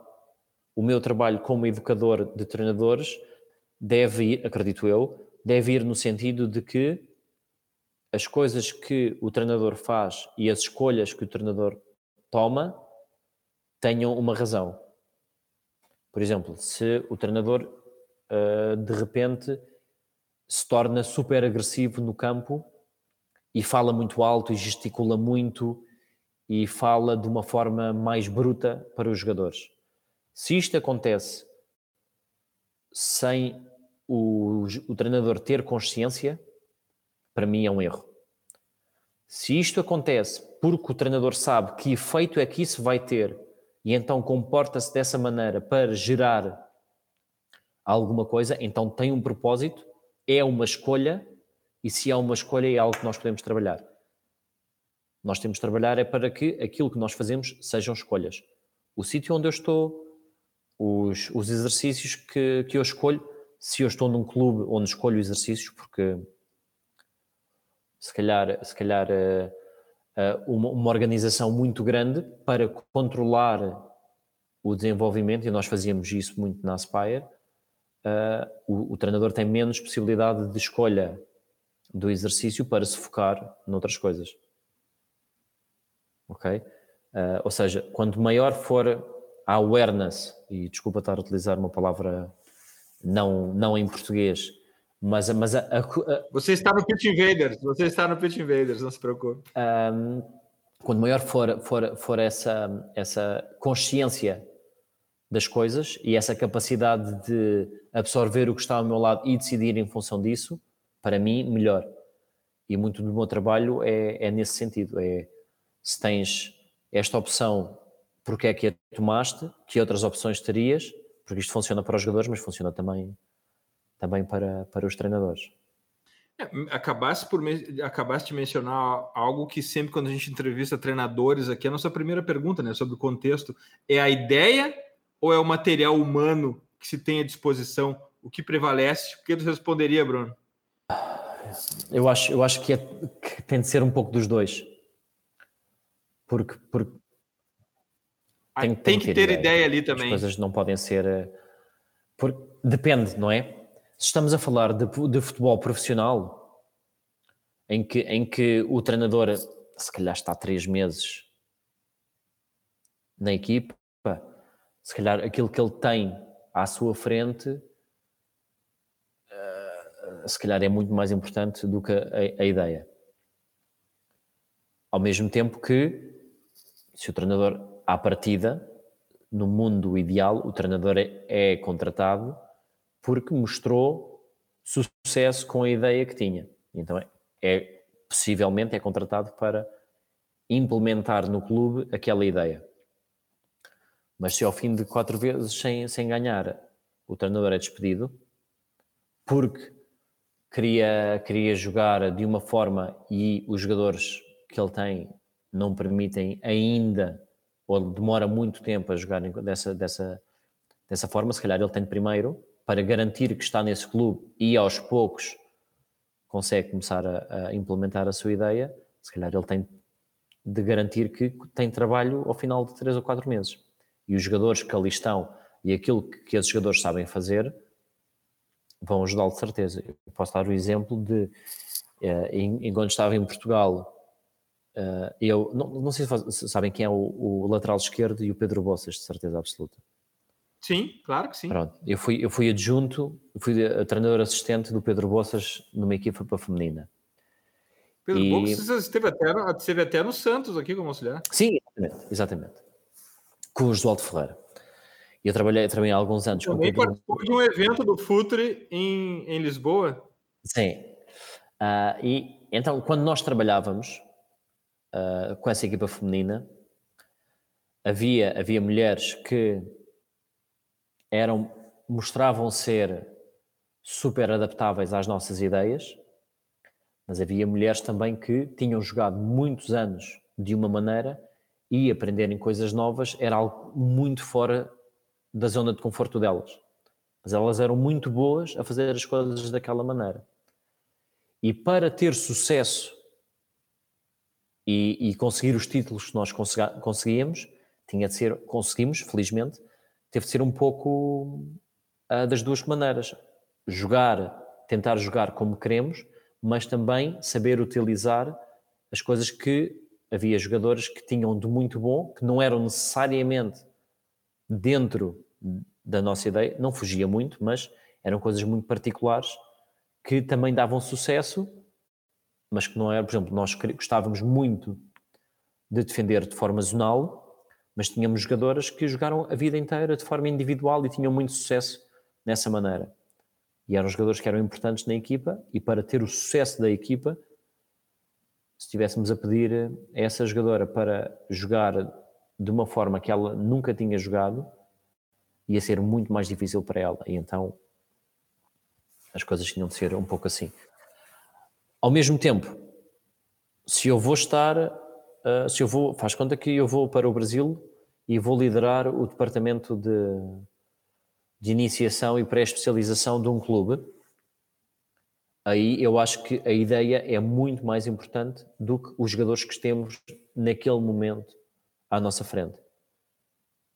o meu trabalho como educador de treinadores deve ir, acredito eu, deve ir no sentido de que as coisas que o treinador faz e as escolhas que o treinador toma tenham uma razão. Por exemplo, se o treinador uh, de repente se torna super agressivo no campo e fala muito alto e gesticula muito e fala de uma forma mais bruta para os jogadores. Se isto acontece sem o, o treinador ter consciência, para mim é um erro. Se isto acontece porque o treinador sabe que efeito é que isso vai ter e então comporta-se dessa maneira para gerar alguma coisa, então tem um propósito, é uma escolha, e se é uma escolha é algo que nós podemos trabalhar. Nós temos de trabalhar é para que aquilo que nós fazemos sejam escolhas. O sítio onde eu estou, os, os exercícios que, que eu escolho, se eu estou num clube onde escolho exercícios, porque se calhar, se calhar uh, uh, uma, uma, organização muito grande para controlar o desenvolvimento, e nós fazíamos isso muito na Aspire, uh, o, o, treinador tem menos possibilidade de escolha do exercício para se focar noutras coisas. Ok? ou seja, quanto maior for a awareness, e desculpa estar a utilizar uma palavra não, não em português, mas, mas a, a, a, Você está no Pitch Invaders, você está no Pitch Invaders, não se preocupe. Um, quando maior for, for, for essa, essa consciência das coisas e essa capacidade de absorver o que está ao meu lado e decidir em função disso, para mim, melhor. E muito do meu trabalho é, é nesse sentido: é se tens esta opção, porque é que a tomaste, que outras opções terias, porque isto funciona para os jogadores, mas funciona também, também para, para os treinadores. É, acabaste, por, acabaste de mencionar algo que sempre quando a gente entrevista treinadores aqui, a nossa primeira pergunta, né, sobre o contexto, é a ideia ou é o material humano que se tem à disposição? O que prevalece? O que tu responderia, Bruno? Eu acho, eu acho que, é, que tem de ser um pouco dos dois. Porque, porque tem, tem, tem que ter, ideia. ideia. ali também. As coisas não podem ser. Eh, porque, depende, não é? Se estamos a falar de, de futebol profissional, em que, em que o treinador se calhar está três meses na equipa, se calhar aquilo que ele tem à sua frente, uh, se calhar é muito mais importante do que a, a, ideia. Ao mesmo tempo que, se o treinador, à partida, no mundo ideal, o treinador é, é contratado porque mostrou sucesso com a ideia que tinha. Então é, é possivelmente é contratado para implementar no clube aquela ideia. Mas se ao fim de quatro vezes sem, sem ganhar o treinador é despedido porque queria, queria jogar de uma forma e os jogadores que ele tem não permitem ainda ou demora muito tempo a jogar dessa, dessa, dessa forma, se calhar ele tem primeiro para garantir que está nesse clube e aos poucos consegue começar a, a, implementar a sua ideia, se calhar ele tem de garantir que tem trabalho ao final de três ou quatro meses. E os jogadores que ali estão e aquilo que, esses jogadores sabem fazer vão ajudá-lo de certeza. Eu posso dar o exemplo de, eh, enquanto estava em Portugal, eh, eu não, não sei se sabem quem é o, o lateral esquerdo e o Pedro Bossas, de certeza absoluta. Sim, claro que sim. Pronto, eu fui, eu fui adjunto, fui treinador assistente do Pedro Bossas numa equipa para feminina. Pedro e... Bossas esteve até, no, esteve até no Santos aqui como auxiliar. Sim, exatamente, exatamente. Com o Josualdo Ferreira. E eu trabalhei, trabalhei há alguns anos Também com o Pedro... participou de um evento do Futre em, em Lisboa. Sim. Uh, e então, quando nós trabalhávamos uh, com essa equipa feminina, havia, havia mulheres que eram, mostravam ser super adaptáveis às nossas ideias, mas havia mulheres também que tinham jogado muitos anos de uma maneira e aprenderem coisas novas era algo muito fora da zona de conforto delas. Mas elas eram muito boas a fazer as coisas daquela maneira. E para ter sucesso e, e conseguir os títulos que nós conseguíamos, tinha de ser, conseguimos, felizmente, teve de ser um pouco uh, das duas maneiras. Jogar, tentar jogar como queremos, mas também saber utilizar as coisas que havia jogadores que tinham de muito bom, que não eram necessariamente dentro da nossa ideia, não fugia muito, mas eram coisas muito particulares que também davam sucesso, mas que não era, por exemplo, nós gostávamos muito de defender de forma zonal, mas tínhamos jogadoras que jogaram a vida inteira de forma individual e tinham muito sucesso nessa maneira. E eram jogadores que eram importantes na equipa, e para ter o sucesso da equipa, se estivéssemos a pedir a essa jogadora para jogar de uma forma que ela nunca tinha jogado, ia ser muito mais difícil para ela. E então as coisas tinham de ser um pouco assim. Ao mesmo tempo, se eu vou estar uh, se eu vou, faz conta que eu vou para o Brasil e vou liderar o departamento de, de iniciação e pré-especialização de um clube, aí eu acho que a ideia é muito mais importante do que os jogadores que temos naquele momento à nossa frente.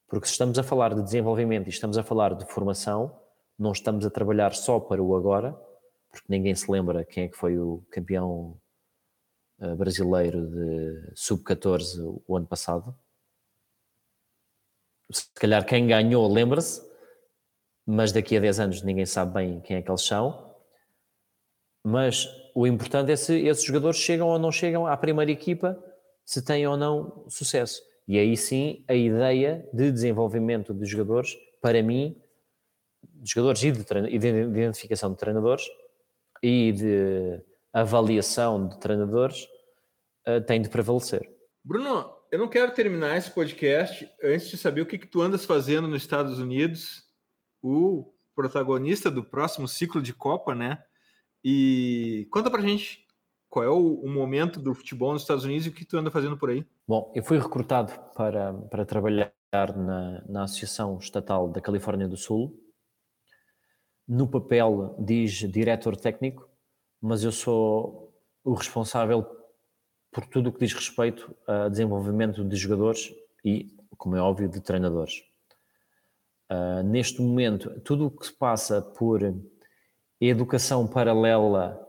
Porque se estamos a falar de desenvolvimento e estamos a falar de formação, não estamos a trabalhar só para o agora, porque ninguém se lembra quem é que foi o campeão brasileiro de sub-14 o ano passado. Se calhar quem ganhou lembra-se, mas daqui a 10 anos ninguém sabe bem quem é que eles são. Mas o importante é se esses jogadores chegam ou não chegam à primeira equipa, se têm ou não sucesso. E aí sim, a ideia de desenvolvimento de jogadores, para mim, de jogadores e de, e de identificação de treinadores e de avaliação de treinadores, uh, tem de prevalecer. Bruno, eu não quero terminar esse podcast antes de saber o que, que tu andas fazendo nos Estados Unidos, o protagonista do próximo ciclo de Copa, né? E conta pra gente qual é o, o, momento do futebol nos Estados Unidos e o que tu anda fazendo por aí. Bom, eu fui recrutado para, para trabalhar na, na Associação Estatal da Califórnia do Sul. No papel diz diretor técnico, mas eu sou o responsável por tudo o que diz respeito a desenvolvimento de jogadores e, como é óbvio, de treinadores. Uh, neste momento, tudo o que se passa por educação paralela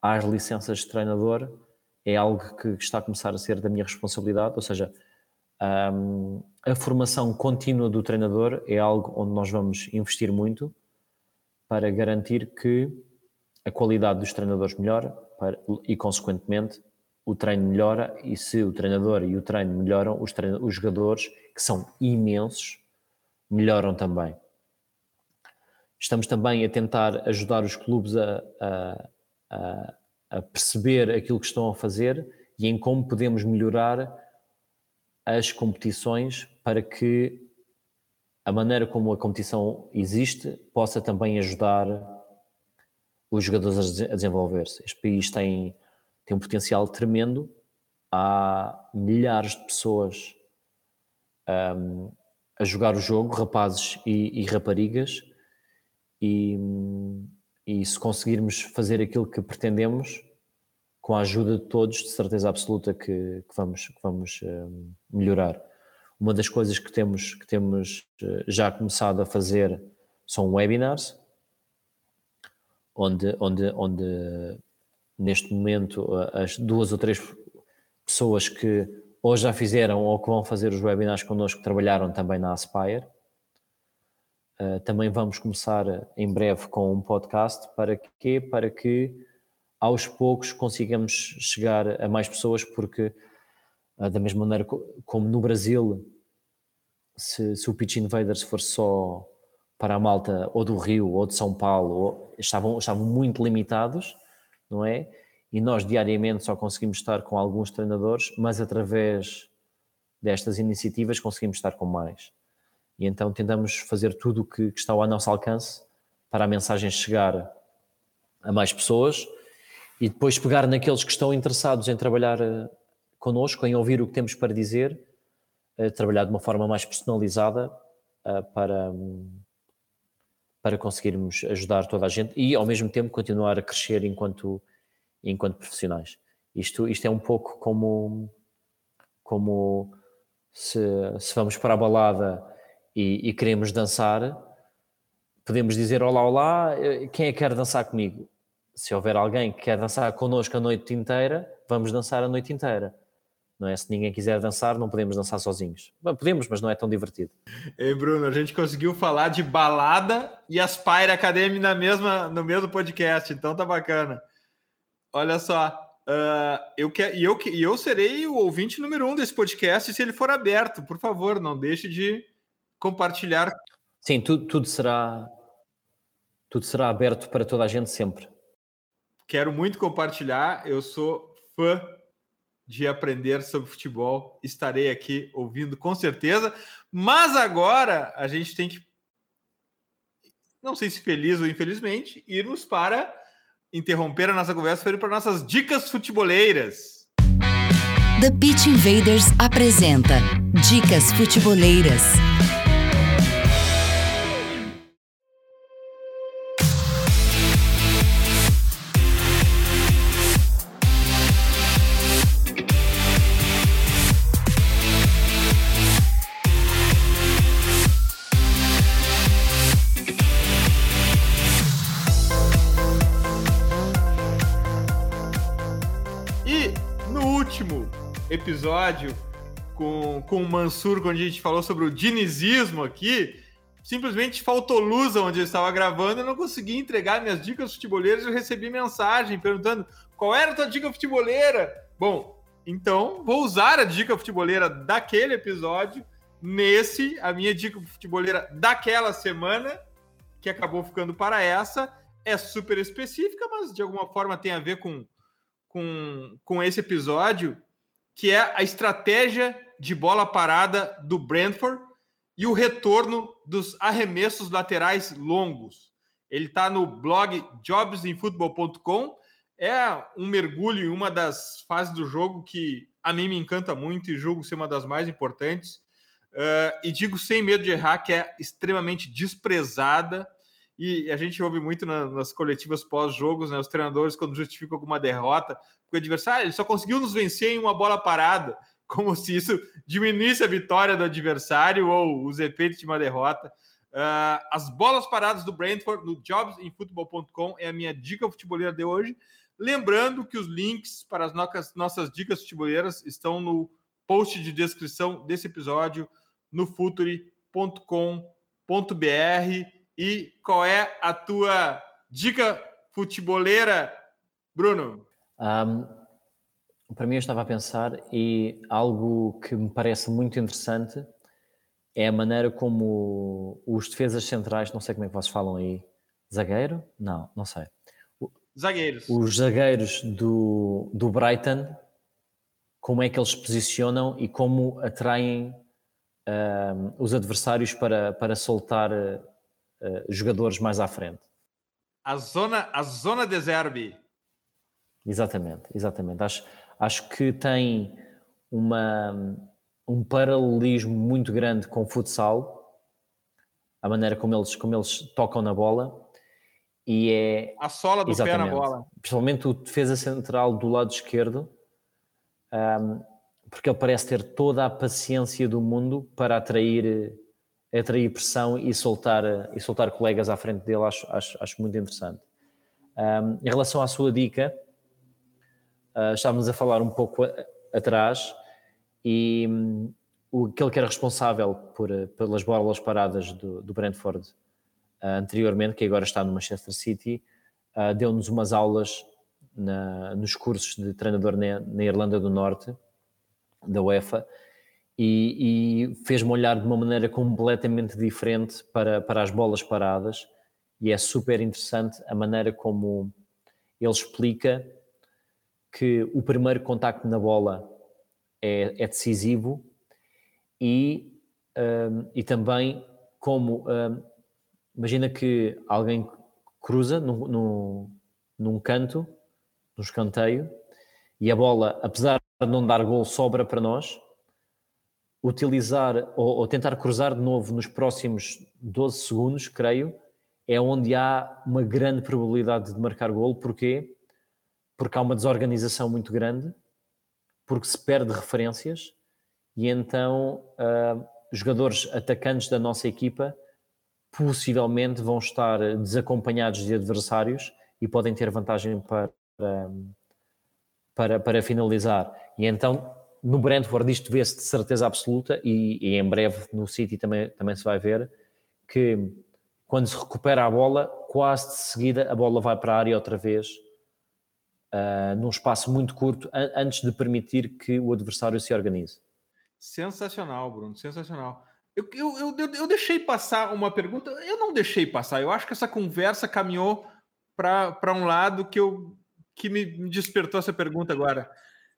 às licenças de treinador é algo que está a começar a ser da minha responsabilidade, ou seja, um, a formação contínua do treinador é algo onde nós vamos investir muito para garantir que a qualidade dos treinadores melhora para, e, consequentemente, o treino melhora e se o treinador e o treino melhoram, os, os jogadores, que são imensos, melhoram também. Estamos também a tentar ajudar os clubes a, a, a, a perceber aquilo que estão a fazer e em como podemos melhorar as competições para que a maneira como a competição existe possa também ajudar os jogadores a desenvolver-se. Este país tem tem um potencial tremendo. Há milhares de pessoas um, a jogar o jogo, rapazes e, e raparigas, e, e, se conseguirmos fazer aquilo que pretendemos, com a ajuda de todos, de certeza absoluta que, que vamos, que vamos um, melhorar. Uma das coisas que temos, que temos eh, já começado a fazer são webinars, onde, onde, onde neste momento as duas ou três pessoas que ou já fizeram ou que vão fazer os webinars connosco trabalharam também na Aspire. Uh, também vamos começar em breve com um podcast para quê? Para que aos poucos consigamos chegar a mais pessoas, porque uh, da mesma maneira como no Brasil, se, se o Pitch Invaders for só para a malta ou do Rio ou de São Paulo, ou, estavam, estavam muito limitados, não é? E nós diariamente só conseguimos estar com alguns treinadores, mas através destas iniciativas conseguimos estar com mais. E então tentamos fazer tudo o que, que está ao nosso alcance para a mensagem chegar a mais pessoas e depois pegar naqueles que estão interessados em trabalhar eh, connosco, em ouvir o que temos para dizer, eh, trabalhar de uma forma mais personalizada eh, para, para conseguirmos ajudar toda a gente e ao mesmo tempo continuar a crescer enquanto, enquanto profissionais. Isto, isto é um pouco como, como se, se vamos para a balada e, e, queremos dançar, podemos dizer olá, olá, quem é que quer dançar comigo? Se houver alguém que quer dançar connosco a noite inteira, vamos dançar a noite inteira não é? Se ninguém quiser dançar, não podemos dançar sozinhos. Bom, podemos, mas não é tão divertido. Ei, Bruno, a gente conseguiu falar de balada e Aspire Academy na mesma, no mesmo podcast, então tá bacana. Olha só, uh, eu quero, e eu, eu serei o ouvinte número um desse podcast se ele for aberto. Por favor, não deixe de compartilhar. Sim, tudo, tudo será tudo será aberto para toda a gente sempre. Quero muito compartilhar. Eu sou fã de aprender sobre futebol. Estarei aqui ouvindo com certeza. Mas agora a gente tem que, não sei se feliz ou infelizmente, irmos para interromper a nossa conversa para ir para nossas dicas futeboleiras. The Pitch Invaders apresenta Dicas Futeboleiras. Episódio com, com o Mansur, quando a gente falou sobre o dinizismo aqui, simplesmente faltou luz onde eu estava gravando, eu não consegui entregar minhas dicas futeboleiras, eu recebi mensagem perguntando qual era a tua dica futeboleira. Bom, então vou usar a dica futeboleira daquele episódio nesse, a minha dica futeboleira daquela semana, que acabou ficando para essa, é super específica, mas de alguma forma tem a ver com, com, com esse episódio, que é a estratégia de bola parada do Brentford e o retorno dos arremessos laterais longos. Ele está no blog jobsinfootball.com. É um mergulho em uma das fases do jogo que a mim me encanta muito e julgo ser uma das mais importantes. Uh, e digo sem medo de errar que é extremamente desprezada. E a gente ouve muito na, nas coletivas pós-jogos, né, os treinadores, quando justificam alguma derrota, porque o adversário ele só conseguiu nos vencer em uma bola parada como se isso diminuísse a vitória do adversário ou os efeitos de uma derrota. Uh, as bolas paradas do Brentford no jobsinfootball.com é a minha dica futeboleira de hoje. Lembrando que os links para as nossas, nossas dicas futeboleiras estão no post de descrição desse episódio no futuri.com.br. E qual é a tua dica futeboleira, Bruno? Um, para mim, eu estava a pensar e algo que me parece muito interessante é a maneira como os defesas centrais, não sei como é que vocês falam aí, zagueiro? Não, não sei. Zagueiros. Os zagueiros do, do Brighton, como é que eles se posicionam e como atraem uh, os adversários para, para soltar uh, jogadores mais à frente. A zona, a zona de Zerbi. Exatamente, exatamente. Acho, acho que tem uma, um paralelismo muito grande com o futsal, a maneira como eles, como eles tocam na bola. E é. A sola do pé na bola. Principalmente o defesa central do lado esquerdo, um, porque ele parece ter toda a paciência do mundo para atrair, atrair pressão e soltar, e soltar colegas à frente dele. Acho, acho, acho muito interessante. Um, em relação à sua dica, Uh, estávamos a falar um pouco a, atrás e um, aquele que era responsável por, pelas bolas paradas do, do Brentford uh, anteriormente, que agora está no Manchester City, uh, deu-nos umas aulas na, nos cursos de treinador na, na, Irlanda do Norte, da UEFA, e, e fez-me olhar de uma maneira completamente diferente para, para as bolas paradas, e é super interessante a maneira como ele explica que o primeiro contacto na bola é, é decisivo e, um, e também como um, imagina que alguém cruza num, num, num canto, num escanteio, e a bola, apesar de não dar gol, sobra para nós, utilizar ou, ou, tentar cruzar de novo nos próximos 12 segundos, creio, é onde há uma grande probabilidade de marcar gol. Porquê? porque há uma desorganização muito grande, porque se perde referências e então uh, jogadores atacantes da nossa equipa possivelmente vão estar desacompanhados de adversários e podem ter vantagem para, para, para finalizar. E então no Brentford isto vê-se de certeza absoluta e, e, em breve no City também, também se vai ver que quando se recupera a bola, quase de seguida a bola vai para a área outra vez uh, num espaço muito curto, an antes de permitir que o adversário se organize. Sensacional, Bruno, sensacional. Eu, eu, eu, eu deixei passar uma pergunta, eu não deixei passar, eu acho que essa conversa caminhou para um lado que, eu, que me despertou essa pergunta agora.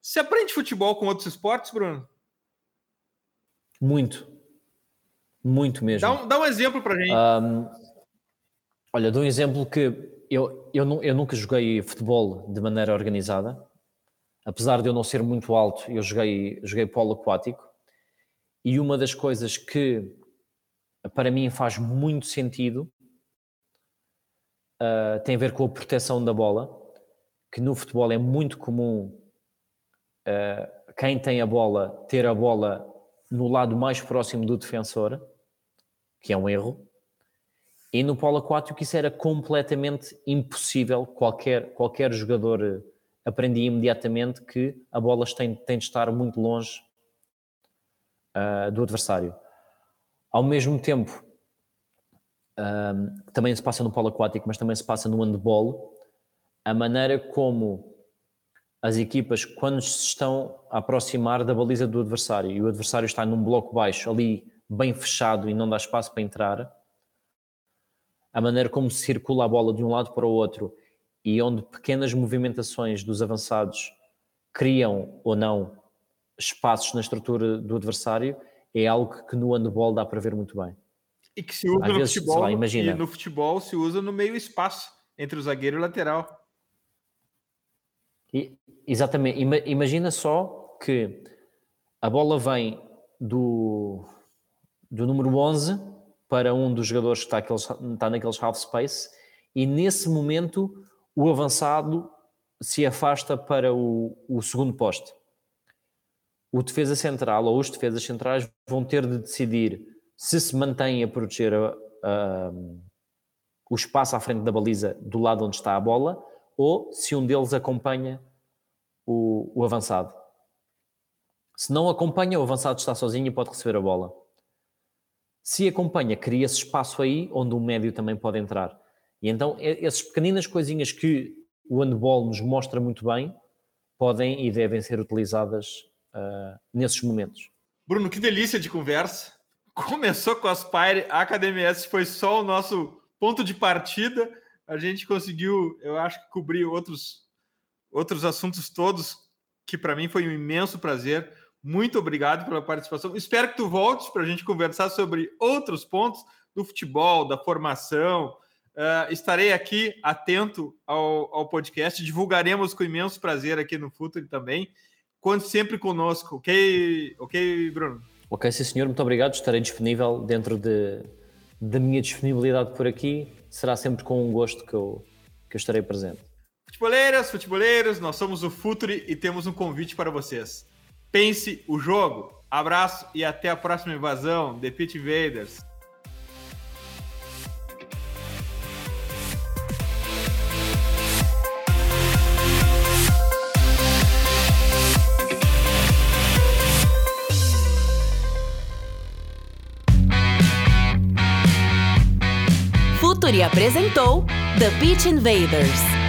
Você aprende futebol com outros esportes, Bruno? Muito. Muito mesmo. Dá um, dá um exemplo para gente. Um, olha, dou um exemplo que eu, eu, eu nunca joguei futebol de maneira organizada. Apesar de eu não ser muito alto, eu joguei, joguei polo aquático. E uma das coisas que para mim faz muito sentido uh, tem a ver com a proteção da bola, que no futebol é muito comum uh, quem tem a bola ter a bola no lado mais próximo do defensor, que é um erro. E no polo aquático isso era completamente impossível. Qualquer, qualquer jogador eh, aprendia imediatamente que a bola tem, tem de estar muito longe uh, do adversário. Ao mesmo tempo, um, também se passa no polo aquático, mas também se passa no handball, a maneira como as equipas, quando se estão a aproximar da baliza do adversário e o adversário está num bloco baixo, ali bem fechado e não dá espaço para entrar, a maneira como se circula a bola de um lado para o outro e onde pequenas movimentações dos avançados criam ou não espaços na estrutura do adversário é algo que no handball dá para ver muito bem. E que se usa Às no vezes, futebol, lá, imagina. e no futebol se usa no meio espaço entre o zagueiro e o lateral. E, exatamente. Imagina só que a bola vem do, do número 11 para um dos jogadores que está, aqueles, está naqueles half space e nesse momento o avançado se afasta para o, o segundo poste. O defesa central ou os defesas centrais vão ter de decidir se se mantém a proteger a, a, o espaço à frente da baliza do lado onde está a bola ou se um deles acompanha o, o avançado. Se não acompanha, o avançado está sozinho e pode receber a bola. Se acompanha, cria-se espaço aí onde o médio também pode entrar. E então, essas pequeninas coisinhas que o handball nos mostra muito bem podem e devem ser utilizadas uh, nesses momentos. Bruno, que delícia de conversa. Começou com a Aspire, a Academia S foi só o nosso ponto de partida. A gente conseguiu, eu acho cobrir outros, outros assuntos todos, que para mim foi um imenso prazer. Muito obrigado pela participação. Espero que tu voltes para a gente conversar sobre outros pontos do futebol, da formação, Uh, estarei aqui atento ao, ao, podcast, divulgaremos com imenso prazer aqui no Futuro também. Conte sempre conosco, ok, ok, Bruno? Ok, sim senhor, muito obrigado. Estarei disponível dentro de, da minha disponibilidade por aqui. Será sempre com um gosto que eu, que eu estarei presente. Futeboleiras, futeboleiros, nós somos o Futuri e temos um convite para vocês. Pense o jogo. Abraço e até a próxima invasão. The Pit Invaders. Futuri apresentou The Pitch Invaders.